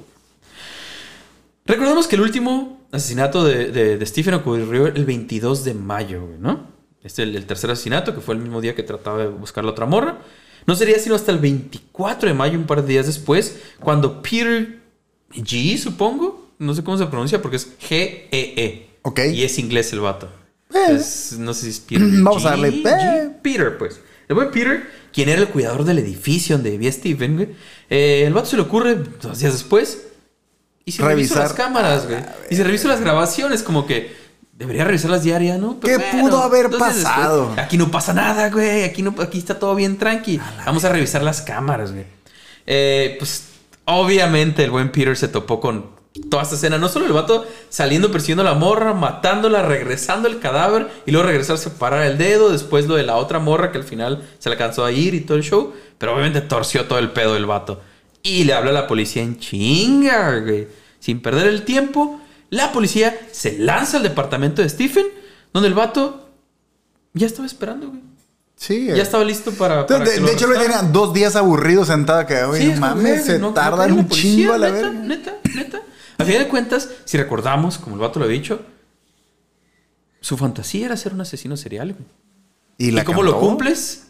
Recordemos que el último asesinato de, de- de Stephen ocurrió el 22 de mayo, ¿no? Este es el, el tercer asesinato, que fue el mismo día que trataba de buscar la otra morra. No sería sino hasta el 24 de mayo, un par de días después, cuando Peter G, supongo, no sé cómo se pronuncia porque es G-E-E. Ok. Y es inglés el vato. Eh. No sé si es Peter. Vamos a darle, G, eh. Peter, pues. El buen Peter, quien era el cuidador del edificio donde vivía Stephen, güey. eh, el vato se le ocurre dos días después. Y se revisó Revisar. las cámaras, güey. Y se revisó las grabaciones, como que debería revisarlas diarias, ¿no? ¿Qué pudo haber pasado? después, aquí no pasa nada, güey. Aquí, no, aquí está todo bien tranqui. Vamos a revisar las cámaras, güey. Eh, pues obviamente el buen Peter se topó con toda esta escena. No solo el vato saliendo, persiguiendo a la morra, matándola, regresando el cadáver y luego regresarse a parar el dedo. Después lo de la otra morra que al final se le alcanzó a ir y todo el show. Pero obviamente torció todo el pedo del vato. Y le habla a la policía en chinga, güey. Sin perder el tiempo, la policía se lanza al departamento de Stephen, donde el vato ya estaba esperando, güey. Sí. Ya estaba listo para. para de, hecho, lo arrestaran. tenía dos días aburrido sentado que, oye, Sí, mames, se no- no un policía, chingo a la neta, verga. Neta, neta. A final de cuentas, si recordamos, como el vato lo ha dicho, su fantasía era ser un asesino serial, güey. Y cómo lo cumples,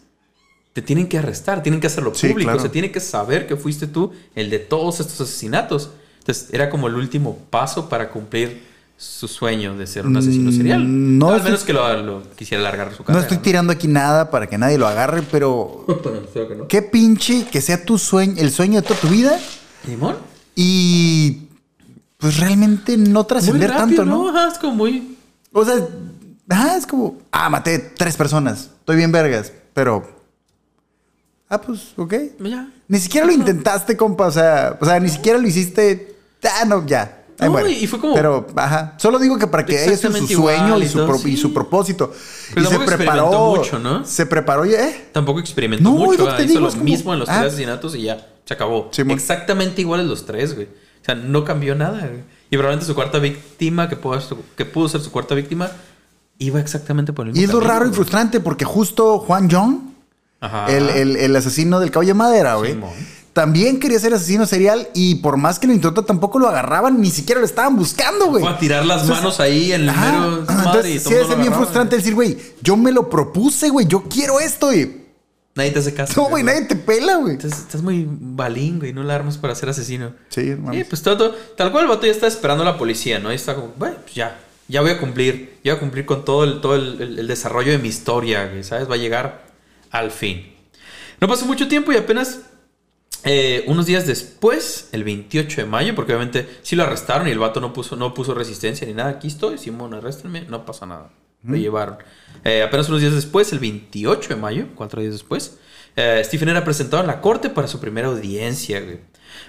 te tienen que arrestar, tienen que hacerlo Sí, público, claro. se tiene que saber que fuiste tú el de todos estos asesinatos. Entonces, era como el último paso para cumplir su sueño de ser un asesino Mm, serial. no Al menos que lo, lo quisiera alargar su No carrera. estoy tirando aquí nada para que nadie lo agarre, pero no. qué pinche que sea tu sueño, el sueño de toda tu vida ¿Limón? y pues realmente no trascender tanto, ¿no? Ajá, es como muy... O sea, ah, es como, ah, maté tres personas, estoy bien vergas, pero, ah, pues, ok. Ya. Ni siquiera lo intentaste, compa, o sea, o sea, ni siquiera lo hiciste, ah, no, ya. ahí No, y fue como- Pero, ajá, solo digo que para que sido su sueño y y su, pro- y sí. su propósito. Pero y se tampoco preparó experimentó mucho, ¿no? Se preparó, y, ¿eh? Tampoco experimentó No, mucho. lo que ah, te Hizo digo, lo como- mismo en los ah. tres asesinatos y ya. Se acabó. Simón. Exactamente iguales los tres, güey. O sea, no cambió nada, güey. Y probablemente su cuarta víctima, que pudo, que pudo ser su cuarta víctima, iba exactamente por el mismo Y es lo raro y frustrante porque justo Juan Jong, Ajá. el, el- el asesino del caballo de madera, güey, Simón. también quería ser asesino serial y por más que lo intentó tampoco lo agarraban, ni siquiera lo estaban buscando, güey. Fue a tirar las Entonces, manos ahí en el Ajá. mero madre y Entonces, todo sí, es bien frustrante güey. decir, güey, yo me lo propuse, güey, yo quiero esto, y Nadie te hace caso. no, güey, nadie te pela, güey. Estás, estás muy balín, güey. No la armas para ser asesino. Sí, Sí, mames. pues todo, tal cual el vato ya está esperando a la policía, ¿no? Y está como, bueno, pues ya, ya voy a cumplir, ya voy a cumplir con todo el, todo el, el- el desarrollo de mi historia, güey, ¿sabes? Va a llegar al fin. No pasó mucho tiempo y apenas eh, unos días después, el 28 de mayo, porque obviamente sí lo arrestaron y el vato no puso, no puso resistencia ni nada. Aquí estoy, Simón, arréstenme, no pasa nada. Lo llevaron. Eh, apenas unos días después, el 28 de mayo, cuatro días después, eh, Stephen era presentado en la corte para su primera audiencia, güey.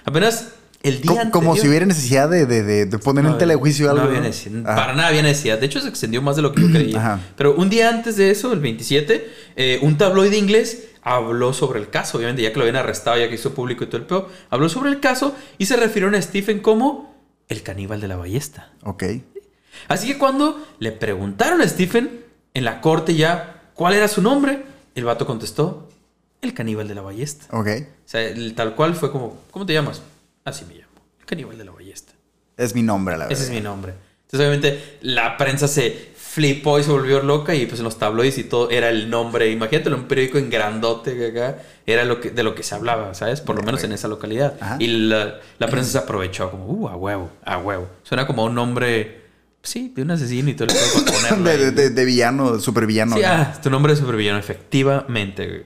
Apenas el día Co- como si hubiera necesidad de, de, de- de poner en no, telejuicio no algo. había ¿no? necesidad. Ajá. Para nada había necesidad. De hecho, se extendió más de lo que yo creía. Ajá. Pero un día antes de eso, el 27, eh, un tabloide inglés habló sobre el caso. Obviamente, ya que lo habían arrestado, ya que hizo público y todo el pedo, habló sobre el caso y se refirieron a Stephen como el caníbal de la ballesta. Ok. Así que cuando le preguntaron a Stephen en la corte ya cuál era su nombre, el vato contestó: el caníbal de la ballesta. Ok. O sea, el tal cual fue como: ¿Cómo te llamas? Así me llamo. El caníbal de la ballesta. Es mi nombre, la verdad. Ese es mi nombre. Entonces, obviamente, la prensa se flipó y se volvió loca y pues en los tabloides y todo era el nombre. Imagínatelo, un periódico en grandote que acá era lo que, de lo que se hablaba, ¿sabes? Por lo menos en esa localidad. Ajá. Y la, la prensa se aprovechó como, uh, a huevo, a huevo. Suena como un nombre, sí, de un asesino y todo el para ponerlo De, de, de- de villano, super villano. Sí, ah, tu nombre es supervillano, efectivamente.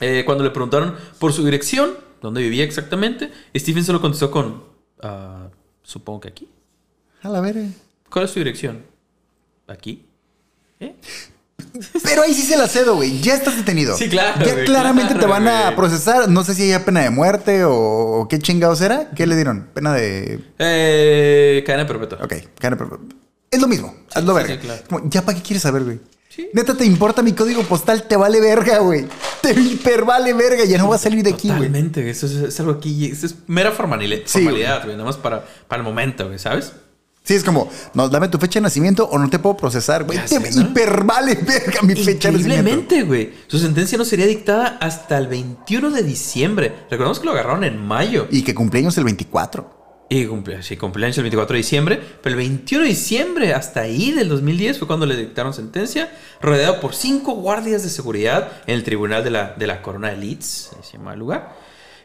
Eh, cuando le preguntaron por su dirección, dónde vivía exactamente, Stephen solo contestó con, ah, supongo que aquí. A la verga. ¿Cuál es tu dirección? ¿Aquí? ¿Eh? Pero ahí sí se la cedo, güey. Ya estás detenido. Sí, claro, Ya claramente te van a procesar. No sé si haya pena de muerte o, qué chingados era. ¿Qué le dieron? Pena de. Eh, cadena perpetua. Ok, cadena perpetua. Es lo mismo. Hazlo sí, verga. sí, claro. Como, ¿Ya para qué quieres saber, güey? Sí. Neta, te importa mi código postal, te vale verga, güey. Te hiper vale verga. Ya no va a salir de aquí, güey. Totalmente. Eso es, es algo aquí. Eso es mera formalidad, güey. Nada más para, para el momento, güey, ¿sabes? Sí, es como, no, dame tu fecha de nacimiento o no te puedo procesar, güey. Te ¿no? verga mi fecha de nacimiento. Increíblemente, güey. Su sentencia no sería dictada hasta el 21 de diciembre. Recordemos que lo agarraron en mayo. Y que cumpleaños el 24. Y cumple, sí, cumpleaños el 24 de diciembre. Pero el 21 de diciembre, hasta ahí del 2010, fue cuando le dictaron sentencia. Rodeado por cinco guardias de seguridad en el tribunal de la, de la Corona de Leeds, se llama el lugar.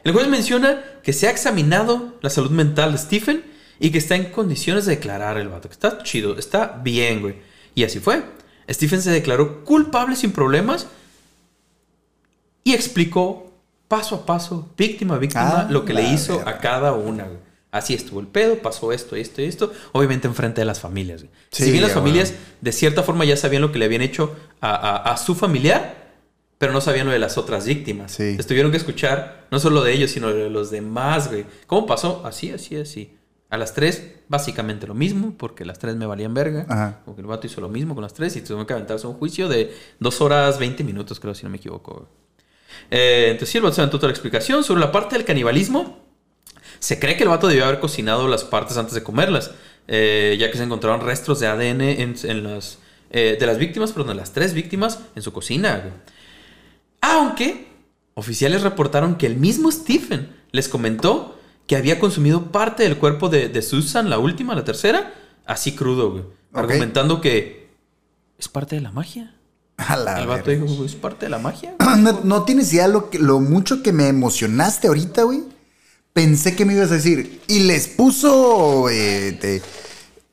El juez menciona que se ha examinado la salud mental de Stephen y que está en condiciones de declarar el vato. Que está chido, está bien, güey. Y así fue. Stephen se declaró culpable sin problemas y explicó paso a paso, víctima a víctima, Ah, lo que le hizo a cada una. güey. Así estuvo el pedo, pasó esto, esto y esto. Obviamente enfrente de las familias. güey. Sí, si bien las familias bueno. de cierta forma ya sabían lo que le habían hecho a, a- a su familiar, pero no sabían lo de las otras víctimas. Sí. Les tuvieron que escuchar no solo de ellos, sino de los demás, güey. ¿Cómo pasó? Así, así, así. A las tres, básicamente lo mismo, porque las tres me valían verga. Ajá. Porque el vato hizo lo mismo con las tres y tuvieron que aventarse un juicio de dos horas 20 minutos, creo, si no me equivoco. Eh, entonces sí, el vato se aventó toda la explicación. Sobre la parte del canibalismo, se cree que el vato debió haber cocinado las partes antes de comerlas, eh, ya que se encontraron restos de ADN en, en las, eh, de las víctimas, perdón, de las tres víctimas en su cocina. güey. Aunque oficiales reportaron que el mismo Stephen les comentó que había consumido parte del cuerpo de, de Susan, la última, la tercera, así crudo, güey. Argumentando que es parte de la magia. A la el vato dijo, es parte de la magia. No, no tienes idea lo, que- lo mucho que me emocionaste ahorita, güey. Pensé que me ibas a decir. Y les puso eh, de-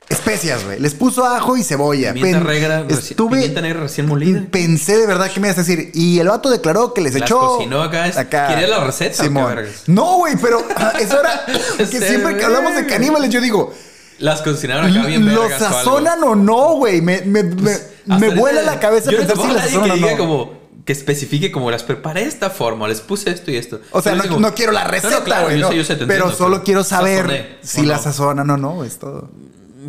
especias, güey. Les puso ajo y cebolla. Pimienta, Pen- reci- estuve- pimienta negra recién molida. Pensé de verdad que me ibas a decir. Y el vato declaró que les Las echó. cocinó acá, es- ¿quería la receta o qué Simón. No, güey, pero eso era. que siempre que hablamos de caníbales, yo digo. Las cocinaron acá bien ¿Lo vergas o algo. sazonan o no, güey? Me, me, me, Hasta me vuela la cabeza yo no pensar si conozco las sazonan o que no. como que especifique como las preparé de esta forma, les puse esto y esto. O sea, no, digo, no quiero la receta, güey. no. pero entiendo, solo quiero saber sazoné, si o la no. sazonan o no, es todo.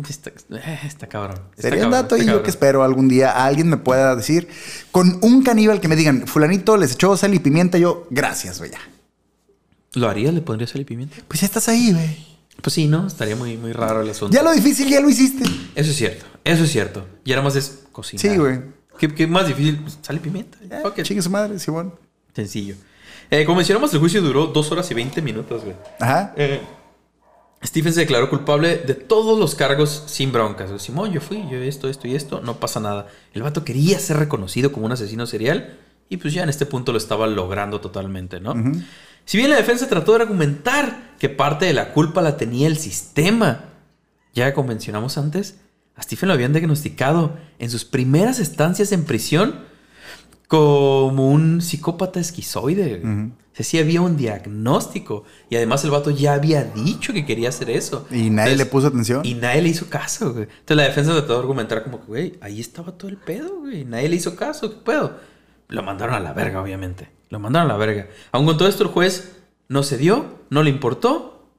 Está, eh, está cabrón. está Sería un dato y yo que espero algún día alguien me pueda decir con un caníbal que me digan, fulanito les echó sal y pimienta, yo, gracias, ya. ¿Lo harías? ¿Le pondrías sal y pimienta? Pues ya estás ahí, güey. Pues sí, ¿no? Estaría muy, muy raro el asunto. Ya lo difícil ya lo hiciste. Eso es cierto, eso es cierto. Y ahora más es cocinar. Sí, güey. ¿Qué, qué más difícil? Pues, sal y pimienta. It. Chingue su madre, Simón. Sencillo. Eh, como mencionamos, el juicio duró dos horas y 20 minutos, güey. Ajá. Eh, Stephen se declaró culpable de todos los cargos sin broncas. Simón, yo fui, yo esto, esto y esto, no pasa nada. El vato quería ser reconocido como un asesino serial y pues ya en este punto lo estaba logrando totalmente, ¿no? Si bien la defensa trató de argumentar que parte de la culpa la tenía el sistema, ya como mencionamos antes, a Stephen lo habían diagnosticado en sus primeras estancias en prisión como un psicópata esquizoide. Sea, sí había un diagnóstico. Y además el vato ya había dicho que quería hacer eso. Y nadie Entonces, le puso atención. Y nadie le hizo caso, güey. Entonces la defensa trató de argumentar como que, güey, ahí estaba todo el pedo, güey. Nadie le hizo caso, ¿qué pedo? Lo mandaron a la verga, obviamente. Lo mandaron a la verga. Aun con todo esto, el juez no se dio, no le importó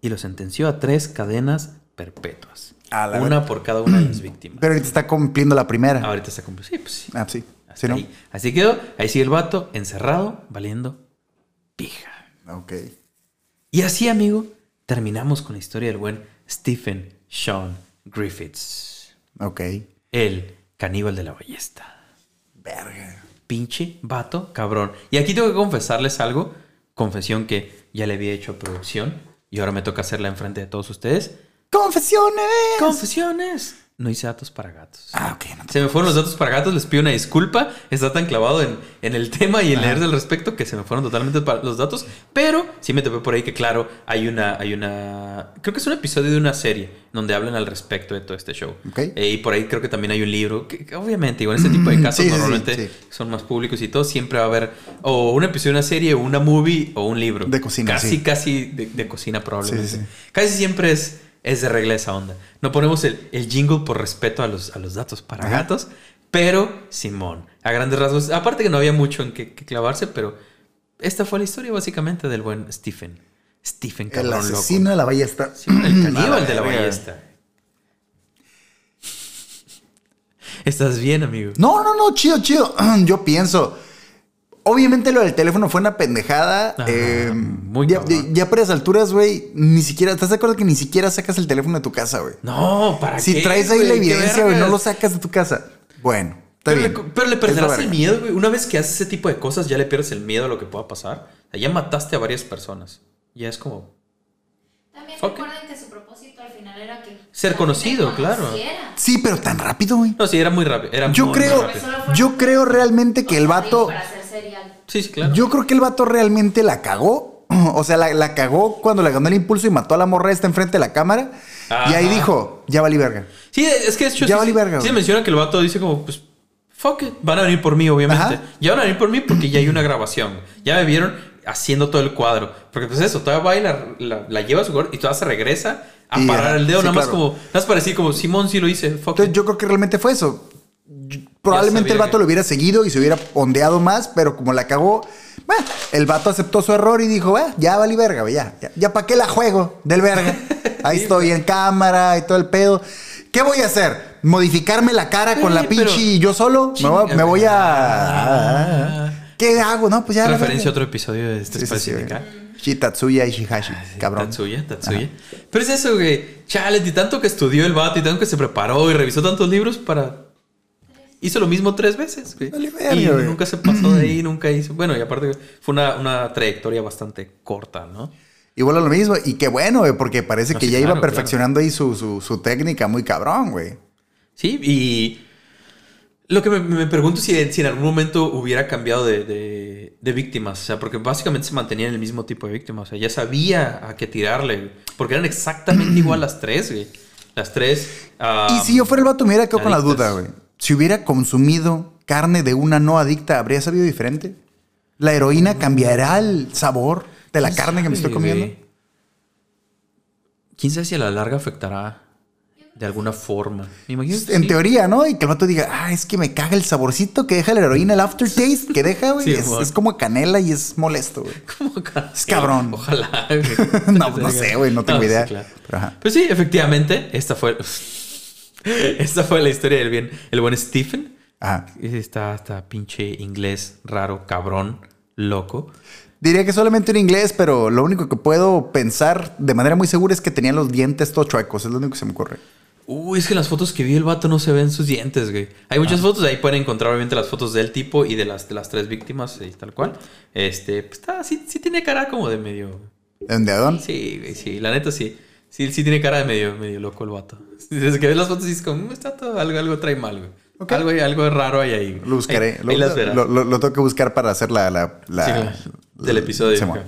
y lo sentenció a tres cadenas perpetuas. A la una por cada una de las víctimas. Pero ahorita está cumpliendo la primera. Ahorita está cumplido. Sí, pues sí. Ah, sí. Hasta ¿Sí, no? ahí. Así quedó. Ahí sigue el vato, encerrado, valiendo pija. Ok. Y así, amigo, terminamos con la historia del buen Stephen Sean Griffiths. Ok. El caníbal de la ballesta. Verga. Pinche vato, cabrón. Y aquí tengo que confesarles algo. Confesión que ya le había hecho a producción. Y ahora me toca hacerla enfrente de todos ustedes. ¡Confesiones! Confesiones. No hice datos para gatos. ah, ok. No Se me fueron los datos para gatos, les pido una disculpa. Está tan clavado en, en el tema y en leer del respecto que se me fueron totalmente los datos. Pero sí me topé por ahí que, claro, hay una, hay una. Creo que es un episodio de una serie donde hablan al respecto de todo este show. Ok. Eh, y por ahí creo que también hay un libro. Que, que obviamente, igual en este tipo de casos Sí, sí, sí, normalmente sí. son más públicos y todo. Siempre va a haber o un episodio de una serie, o una movie, o un libro. De cocina, Casi, casi de, de cocina, probablemente. Sí, sí, sí. Casi siempre es, es de regla esa onda. No ponemos el, el jingle por respeto a los, a los datos para Ajá. gatos, pero Simón, a grandes rasgos, aparte que no había mucho en que, que clavarse, pero esta fue la historia básicamente del buen Stephen. Stephen El cabrón asesino loco. de la ballesta. El caníbal de la ballesta. ¿Estás bien, amigo? No, no, no, chido, chido. Yo pienso. Obviamente lo del teléfono fue una pendejada. Ajá, eh, muy ya, cabrón. ya por esas alturas, güey, ni siquiera. ¿Estás de acuerdo que ni siquiera sacas el teléfono de tu casa, güey? No, ¿para Si qué, traes ahí la evidencia, güey, no lo sacas de tu casa. Bueno, está Pero le, bien. pero le Es la perderás el miedo, güey. Una vez que haces ese tipo de cosas, ya le pierdes el miedo a lo que pueda pasar. O sea, ya mataste a varias personas. Ya es como. También recuerden que su propósito al final era que Ser conocido, claro. Sí, pero tan rápido, güey. No, sí, era muy rápido. Era Yo muy, creo, muy rápido. yo creo realmente que el vato, Para hacer serial. Sí, sí, claro. yo creo que el vato realmente la cagó. O sea, la, la cagó cuando le ganó el impulso y mató a la morra esta enfrente de la cámara. Y ahí dijo, ya valí verga. Sí, es que de hecho Ya sí, valí verga, sí güey. menciona que el vato dice como, pues, fuck it, van a venir por mí, obviamente. Ajá. Ya van a venir por mí porque ya hay una grabación. Ya me vieron haciendo todo el cuadro. Porque pues eso, todavía va y la, la- la lleva a su cuarto y todavía se regresa a Y, parar el dedo, sí, nada más claro. como, nada más para decir como, Simón sí lo hice, fuck Entonces it. yo creo que realmente fue eso. Probablemente el vato que- lo hubiera seguido y se hubiera ondeado más, pero como la cagó, bah, el vato aceptó su error y dijo, "Bah, ya valí verga, ya, ya, ya para qué la juego del verga. Ahí estoy en cámara y todo el pedo. ¿Qué voy a hacer? ¿Modificarme la cara con la pinche y yo solo? Me voy, me voy Ah. a... ¿Qué hago? No, pues ya. Referencia a otro episodio de este Sí, espacio Tatsuya y Shihashi, cabrón. Tatsuya, Tatsuya. Pero es eso, güey. Chale, y tanto que estudió el vato y tanto que se preparó y revisó tantos libros para. Hizo lo mismo tres veces, güey. Y güey. nunca se pasó de ahí, nunca hizo. Bueno, y aparte fue una, una trayectoria bastante corta, ¿no? Igual a lo mismo. Y qué bueno, güey, porque parece No, que sí, ya claro, iba perfeccionando ahí su, su, su técnica muy cabrón, güey. Sí, y. Lo que me, me pregunto es si, si en algún momento hubiera cambiado de, de- de víctimas. O sea, porque básicamente se mantenía en el mismo tipo de víctimas. O sea, ya sabía a qué tirarle. güey. Porque eran exactamente igual las tres, güey. Las tres. Y si yo fuera el vato, me hubiera quedado con la duda, güey. Si hubiera consumido carne de una no adicta, ¿habría sabido diferente? ¿La heroína cambiará el sabor de la ¿Quién carne que me estoy comiendo? ¿Quién sabe si a la larga afectará de alguna forma? Me imagino que En sí. teoría, ¿no? Y que el vato diga, ah, es que me caga el saborcito que deja la heroína, el aftertaste que deja, güey. Sí, es, como canela y es molesto, güey. ¿Cómo ca- Es cabrón. Ojalá. güey. No, no sé, güey, no tengo sí, idea. claro. Pero ajá. Pues sí, efectivamente, esta fue. esta fue la historia del bien, el buen Stephen. Ajá. Está, está pinche inglés raro, cabrón, loco. Diría que solamente en inglés, pero lo único que puedo pensar de manera muy segura es que tenía los dientes todos chuecos. Es lo único que se me ocurre. Uy, es que las fotos que vi el vato no se ven sus dientes, güey. Hay Ah. muchas fotos, ahí pueden encontrar obviamente las fotos del tipo y de las, de las tres víctimas y tal cual. Este, pues está, sí, sí tiene cara como de medio... ¿De dónde, Adón? Sí, güey, sí, la neta sí. Sí, sí tiene cara de medio, medio loco el vato. Desde que ves las fotos dices como, "Mm, está todo, algo, algo trae mal, güey. Algo, algo raro hay ahí. Lo buscaré. Ahí, lo, ahí las verás. lo- lo- lo tengo que buscar para hacer la... la, la- Sí, claro. del episodio. Acá.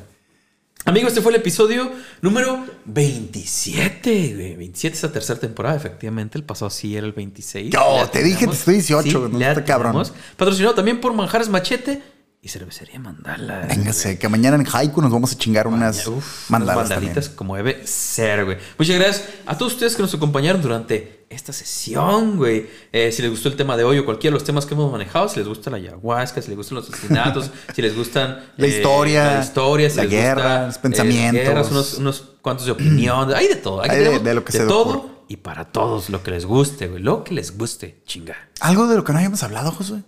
Amigos, este fue el episodio número 27, güey. 27 esa tercera temporada, efectivamente. El pasado sí era el 26. Yo, te dije, te estoy 18, no le está cabrón. Patrocinado también por Manjares Machete y Cervecería Mandala. Véngase, que mañana en Haiku nos vamos a chingar unas Uf, mandalas unas mandalitas también. como debe ser, güey. Muchas gracias a todos ustedes que nos acompañaron durante esta sesión, güey. Eh, si les gustó el tema de hoy o cualquiera de los temas que hemos manejado, si les gusta la ayahuasca, si les gustan los asesinatos, si les gustan La historia, la, historia si la les guerra, gusta, los pensamientos. las guerras, unos, unos cuantos de opinión, hay de todo. Hay de- de lo que se le todo y para todos lo que les guste, güey. Lo que les guste, chinga. Algo de lo que no habíamos hablado, Josué.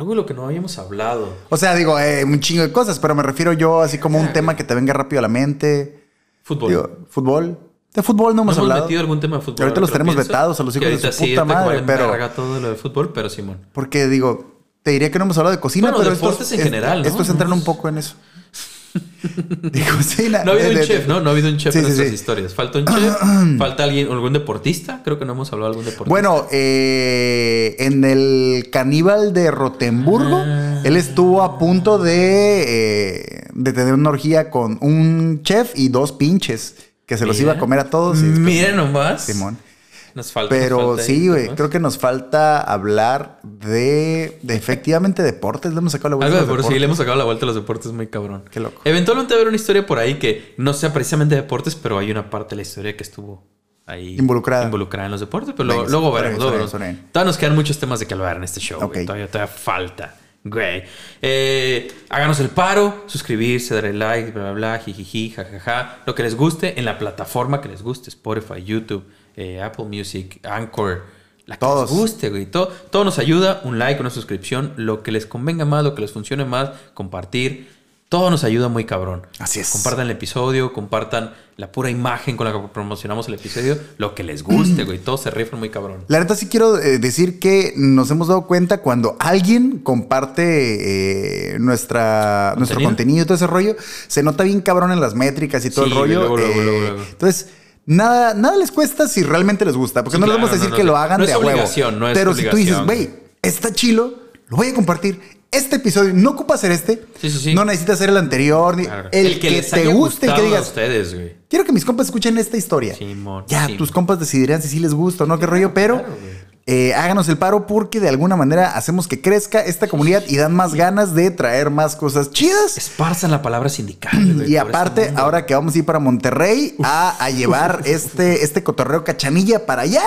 Algo de lo que no habíamos hablado. O sea, digo, eh, un chingo de cosas, pero me refiero yo así como un Ah, tema que te venga rápido a la mente. Fútbol. Digo, fútbol. De fútbol no ¿No hemos hemos hablado. metido algún tema de fútbol? Ahorita los tenemos pienso? vetados a los hijos de su sí, puta madre, pero- todo lo de fútbol, pero Simón. Porque digo, te diría que no hemos hablado de cocina, Bueno, pero esto, deportes en general, ¿no? esto es entrar un poco en eso. de cocina. No ha habido un chef, ¿no? No ha habido un chef Sí, en sí, nuestras sí. historias. Falta un chef, falta alguien, algún deportista. Creo que no hemos hablado de algún deportista. Bueno, eh, en el caníbal de Rotemburgo, Ah. él estuvo a punto de, eh, de tener una orgía con un chef y dos pinches que se los Mira. iba a comer a todos. y nomás. Simón. Nos falta. nos Pero falta sí, güey, creo que nos falta hablar de, de efectivamente deportes. Le hemos sacado la vuelta Algo de deportes. Sí, le hemos sacado la vuelta a los deportes muy cabrón. Qué loco. Eventualmente haber una historia por ahí que no sea precisamente deportes, pero hay una parte de la historia que estuvo ahí Involucrada. involucrada en los deportes. Pero Venga, luego, veremos. Todavía nos quedan muchos temas de que hablar en este show. todavía falta. Güey. Eh, háganos el paro, suscribirse, darle like, bla, bla, bla, jijiji, jajaja. Lo que les guste en la plataforma que les guste. Spotify, YouTube, eh, Apple Music, Anchor. La que Todos. les guste, güey. Todo, todo nos ayuda. Un like, una suscripción. Lo que les convenga más, lo que les funcione más. Compartir. Todo nos ayuda muy cabrón. Así es. Compartan el episodio, compartan la pura imagen con la que promocionamos el episodio. Lo que les guste, güey. Todos se rifan muy cabrón. La neta sí quiero eh, decir que nos hemos dado cuenta cuando alguien comparte eh, nuestra, nuestro ¿Contenido? y todo ese rollo, se nota bien cabrón en las métricas y todo Sí, el rollo. luego, luego, eh, luego, luego. Entonces, Nada, nada les cuesta si realmente les gusta, porque Sí, no les vamos a decir no, que lo hagan no de es a huevo. obligación, no es Pero si tú dices, güey, está chilo, lo voy a compartir. Este episodio no ocupa hacer este. Sí, sí, sí. No necesitas hacer el anterior. ni- Claro. El, que, te guste, el que gustado a digas, ustedes, güey. quiero que mis compas escuchen esta historia. Simón, ya, Simón. tus compas decidirán si sí les gusta o no, qué rollo, pero Claro. Eh, háganos el paro porque de alguna manera hacemos que crezca esta comunidad y dan más ganas de traer más cosas chidas. Esparzan la palabra sindical. Y aparte, ahora que vamos a ir para Monterrey a, a llevar este, este cotorreo cachanilla para allá,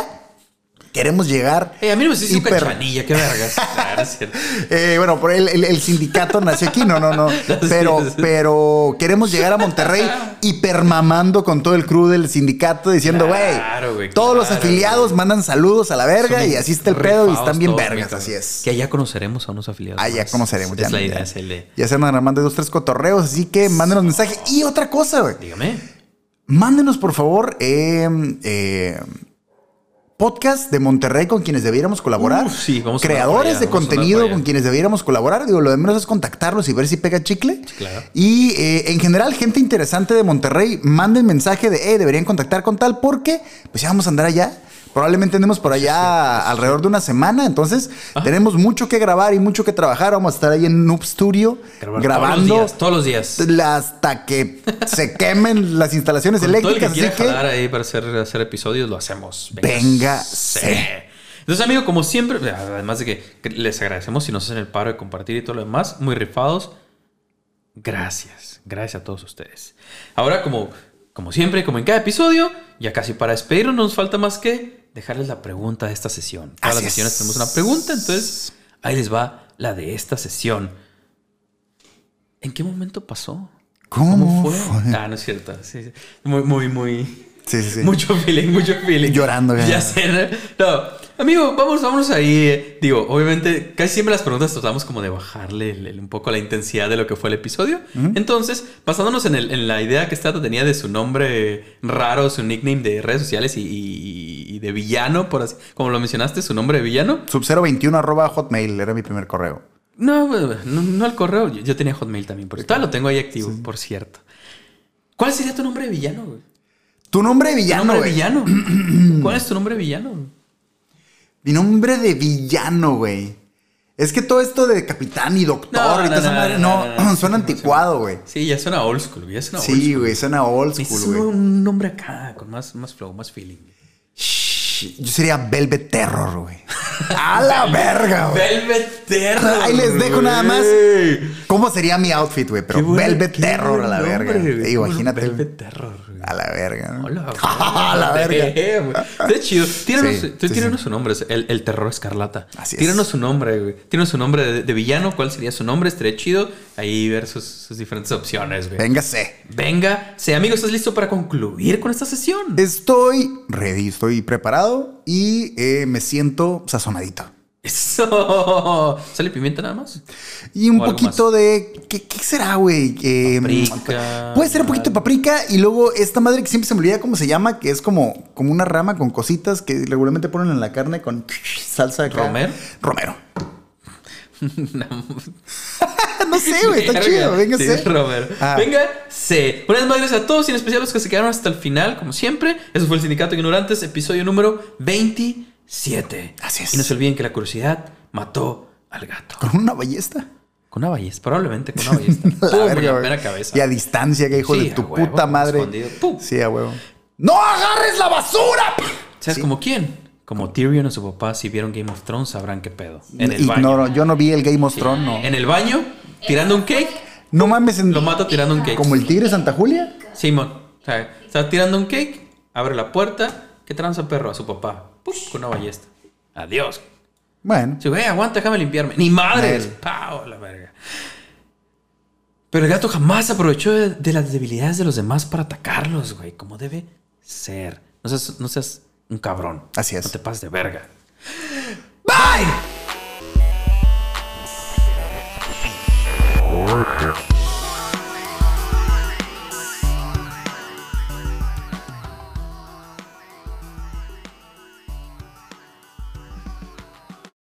queremos llegar. Eh, a mí no me dice hiper- cachanilla, qué vergas. Cierto. Eh, bueno, por el, el- el sindicato nació aquí, no, no, no. Pero, pero queremos llegar a Monterrey hipermamando con todo el crew del sindicato diciendo, güey, Claro, todos los afiliados mandan saludos a la verga Son y así está el pedo y están bien vergas, así es. Que allá conoceremos a unos afiliados. Ah, ya más. conoceremos. Es ya, la ya- idea, es el de- Ya se andan armando dos, tres cotorreos, así que mándenos mensaje. Y otra cosa, güey. Dígame. Mándenos, por favor, eh, eh, podcast de Monterrey con quienes debiéramos colaborar. Sí, vamos Creadores allá, de vamos contenido con quienes debiéramos colaborar. Digo, lo de menos es contactarlos y ver si pega chicle. claro. Y eh, en general, gente interesante de Monterrey, manden mensaje de, eh, deberían contactar con tal, porque pues ya vamos a andar allá. Probablemente andemos por allá alrededor de una semana. Entonces, tenemos mucho que grabar y mucho que trabajar. Vamos a estar ahí en Noob Studio Grabar grabando Todos los días. Todos los días. hasta que se quemen las instalaciones Con todo el eléctricas. que así que jalar ahí para hacer, hacer episodios, lo hacemos. Véngase. Entonces, amigo, como siempre, además de que les agradecemos si nos hacen el paro de compartir y todo lo demás, muy rifados. Gracias. Gracias a todos ustedes. Ahora, como, como siempre, como en cada episodio, ya casi para despedirnos, no nos falta más que dejarles la pregunta de esta sesión. Todas Así las sesiones es. tenemos una pregunta, entonces ahí les va la de esta sesión. ¿En qué momento pasó? ¿Cómo fue? fue? Ah, no es cierto. Sí, sí. Muy, muy, muy. Sí, sí, sí. Mucho feeling, mucho feeling. Llorando, ya. Ya sé. ¿no? Amigo, vamos, vámonos ahí. Digo, obviamente, casi siempre las preguntas tratamos como de bajarle el- el- un poco la intensidad de lo que fue el episodio. Entonces, basándonos en, el- en la idea que Stato tenía de su nombre raro, su nickname de redes sociales y, y- y de villano, por así, como lo mencionaste, su nombre de villano. Sub021 arroba hotmail era mi primer correo. No, no, no al correo. Yo, yo tenía Hotmail también, porque todavía lo tengo ahí activo, por cierto. ¿Cuál sería tu nombre de villano, güey? Tu nombre de ¿Tu villano, nombre de güey. villano? ¿Cuál es tu nombre de villano? Mi nombre de villano, güey. Es que todo esto de capitán y doctor No, y toda no, esa no, madre, no, suena anticuado, güey. Sí, ya suena old school, ya suena old Sí, güey, suena old school, güey. un nombre acá, con más, más flow, más feeling. Shh, Yo sería Velvet Terror, güey. A la verga, güey. Velvet Terror. Ahí les dejo nada más. güey. ¿Cómo sería mi outfit, güey? Pero Velvet Terror a la verga. güey. Imagínate. Velvet Terror. A la verga. ¿no? Hola, A la verga. Está chido. Tíranos, Sí, tíranos sí. su nombre, es el, el terror escarlata. Así es. Tíranos su nombre, güey. Tíranos su nombre de, de villano. ¿Cuál sería su nombre? Estaría chido. Ahí ver sus, sus diferentes opciones, güey. Véngase. Venga, sí, amigo, ¿estás listo para concluir con esta sesión? Estoy ready, estoy preparado y eh, me siento sazonadito. Eso. ¿Sale pimienta nada más? Y un poquito de. ¿Qué, qué será, güey? Eh, Paprika. Puede ser un poquito de paprika y luego esta madre que siempre se me olvida cómo se llama, que es como, como una rama con cositas que regularmente ponen en la carne con salsa acá. ¿Romero? Romero. no sé, güey, está chido. Venga, Sí. Ah. Vez más, gracias a todos y en especial a los que se quedaron hasta el final, como siempre. Eso fue el Sindicato de Ignorantes, episodio número 27. Así es. Y no se olviden que la curiosidad mató al gato. Con una ballesta. Con una ballesta, probablemente con una ballesta. La verga, la cabeza. Y a distancia, que hijo Sí, de tu huevo, puta madre. Sí, a huevo. ¡No agarres la basura! ¿Sabes Sí. como quién? Como Tyrion o su papá, si vieron Game of Thrones, sabrán qué pedo. En el baño. Ignoro, yo no vi el Game of Thrones, no. En el baño, tirando un cake. No mames, en- Lo mata tirando un cake. como el tigre Santa Julia. Simón. O sea, está tirando un cake, abre la puerta. ¿Qué tranza perro? A su papá. Con una ballesta. Adiós. Bueno, Sí, güey, aguanta, déjame limpiarme. Ni madre. Nel. ¡Pau! La verga. Pero el gato jamás aprovechó de, de las debilidades de los demás para atacarlos, güey. Como debe ser. No seas, no seas un cabrón. Así es. No te pases de verga. bye.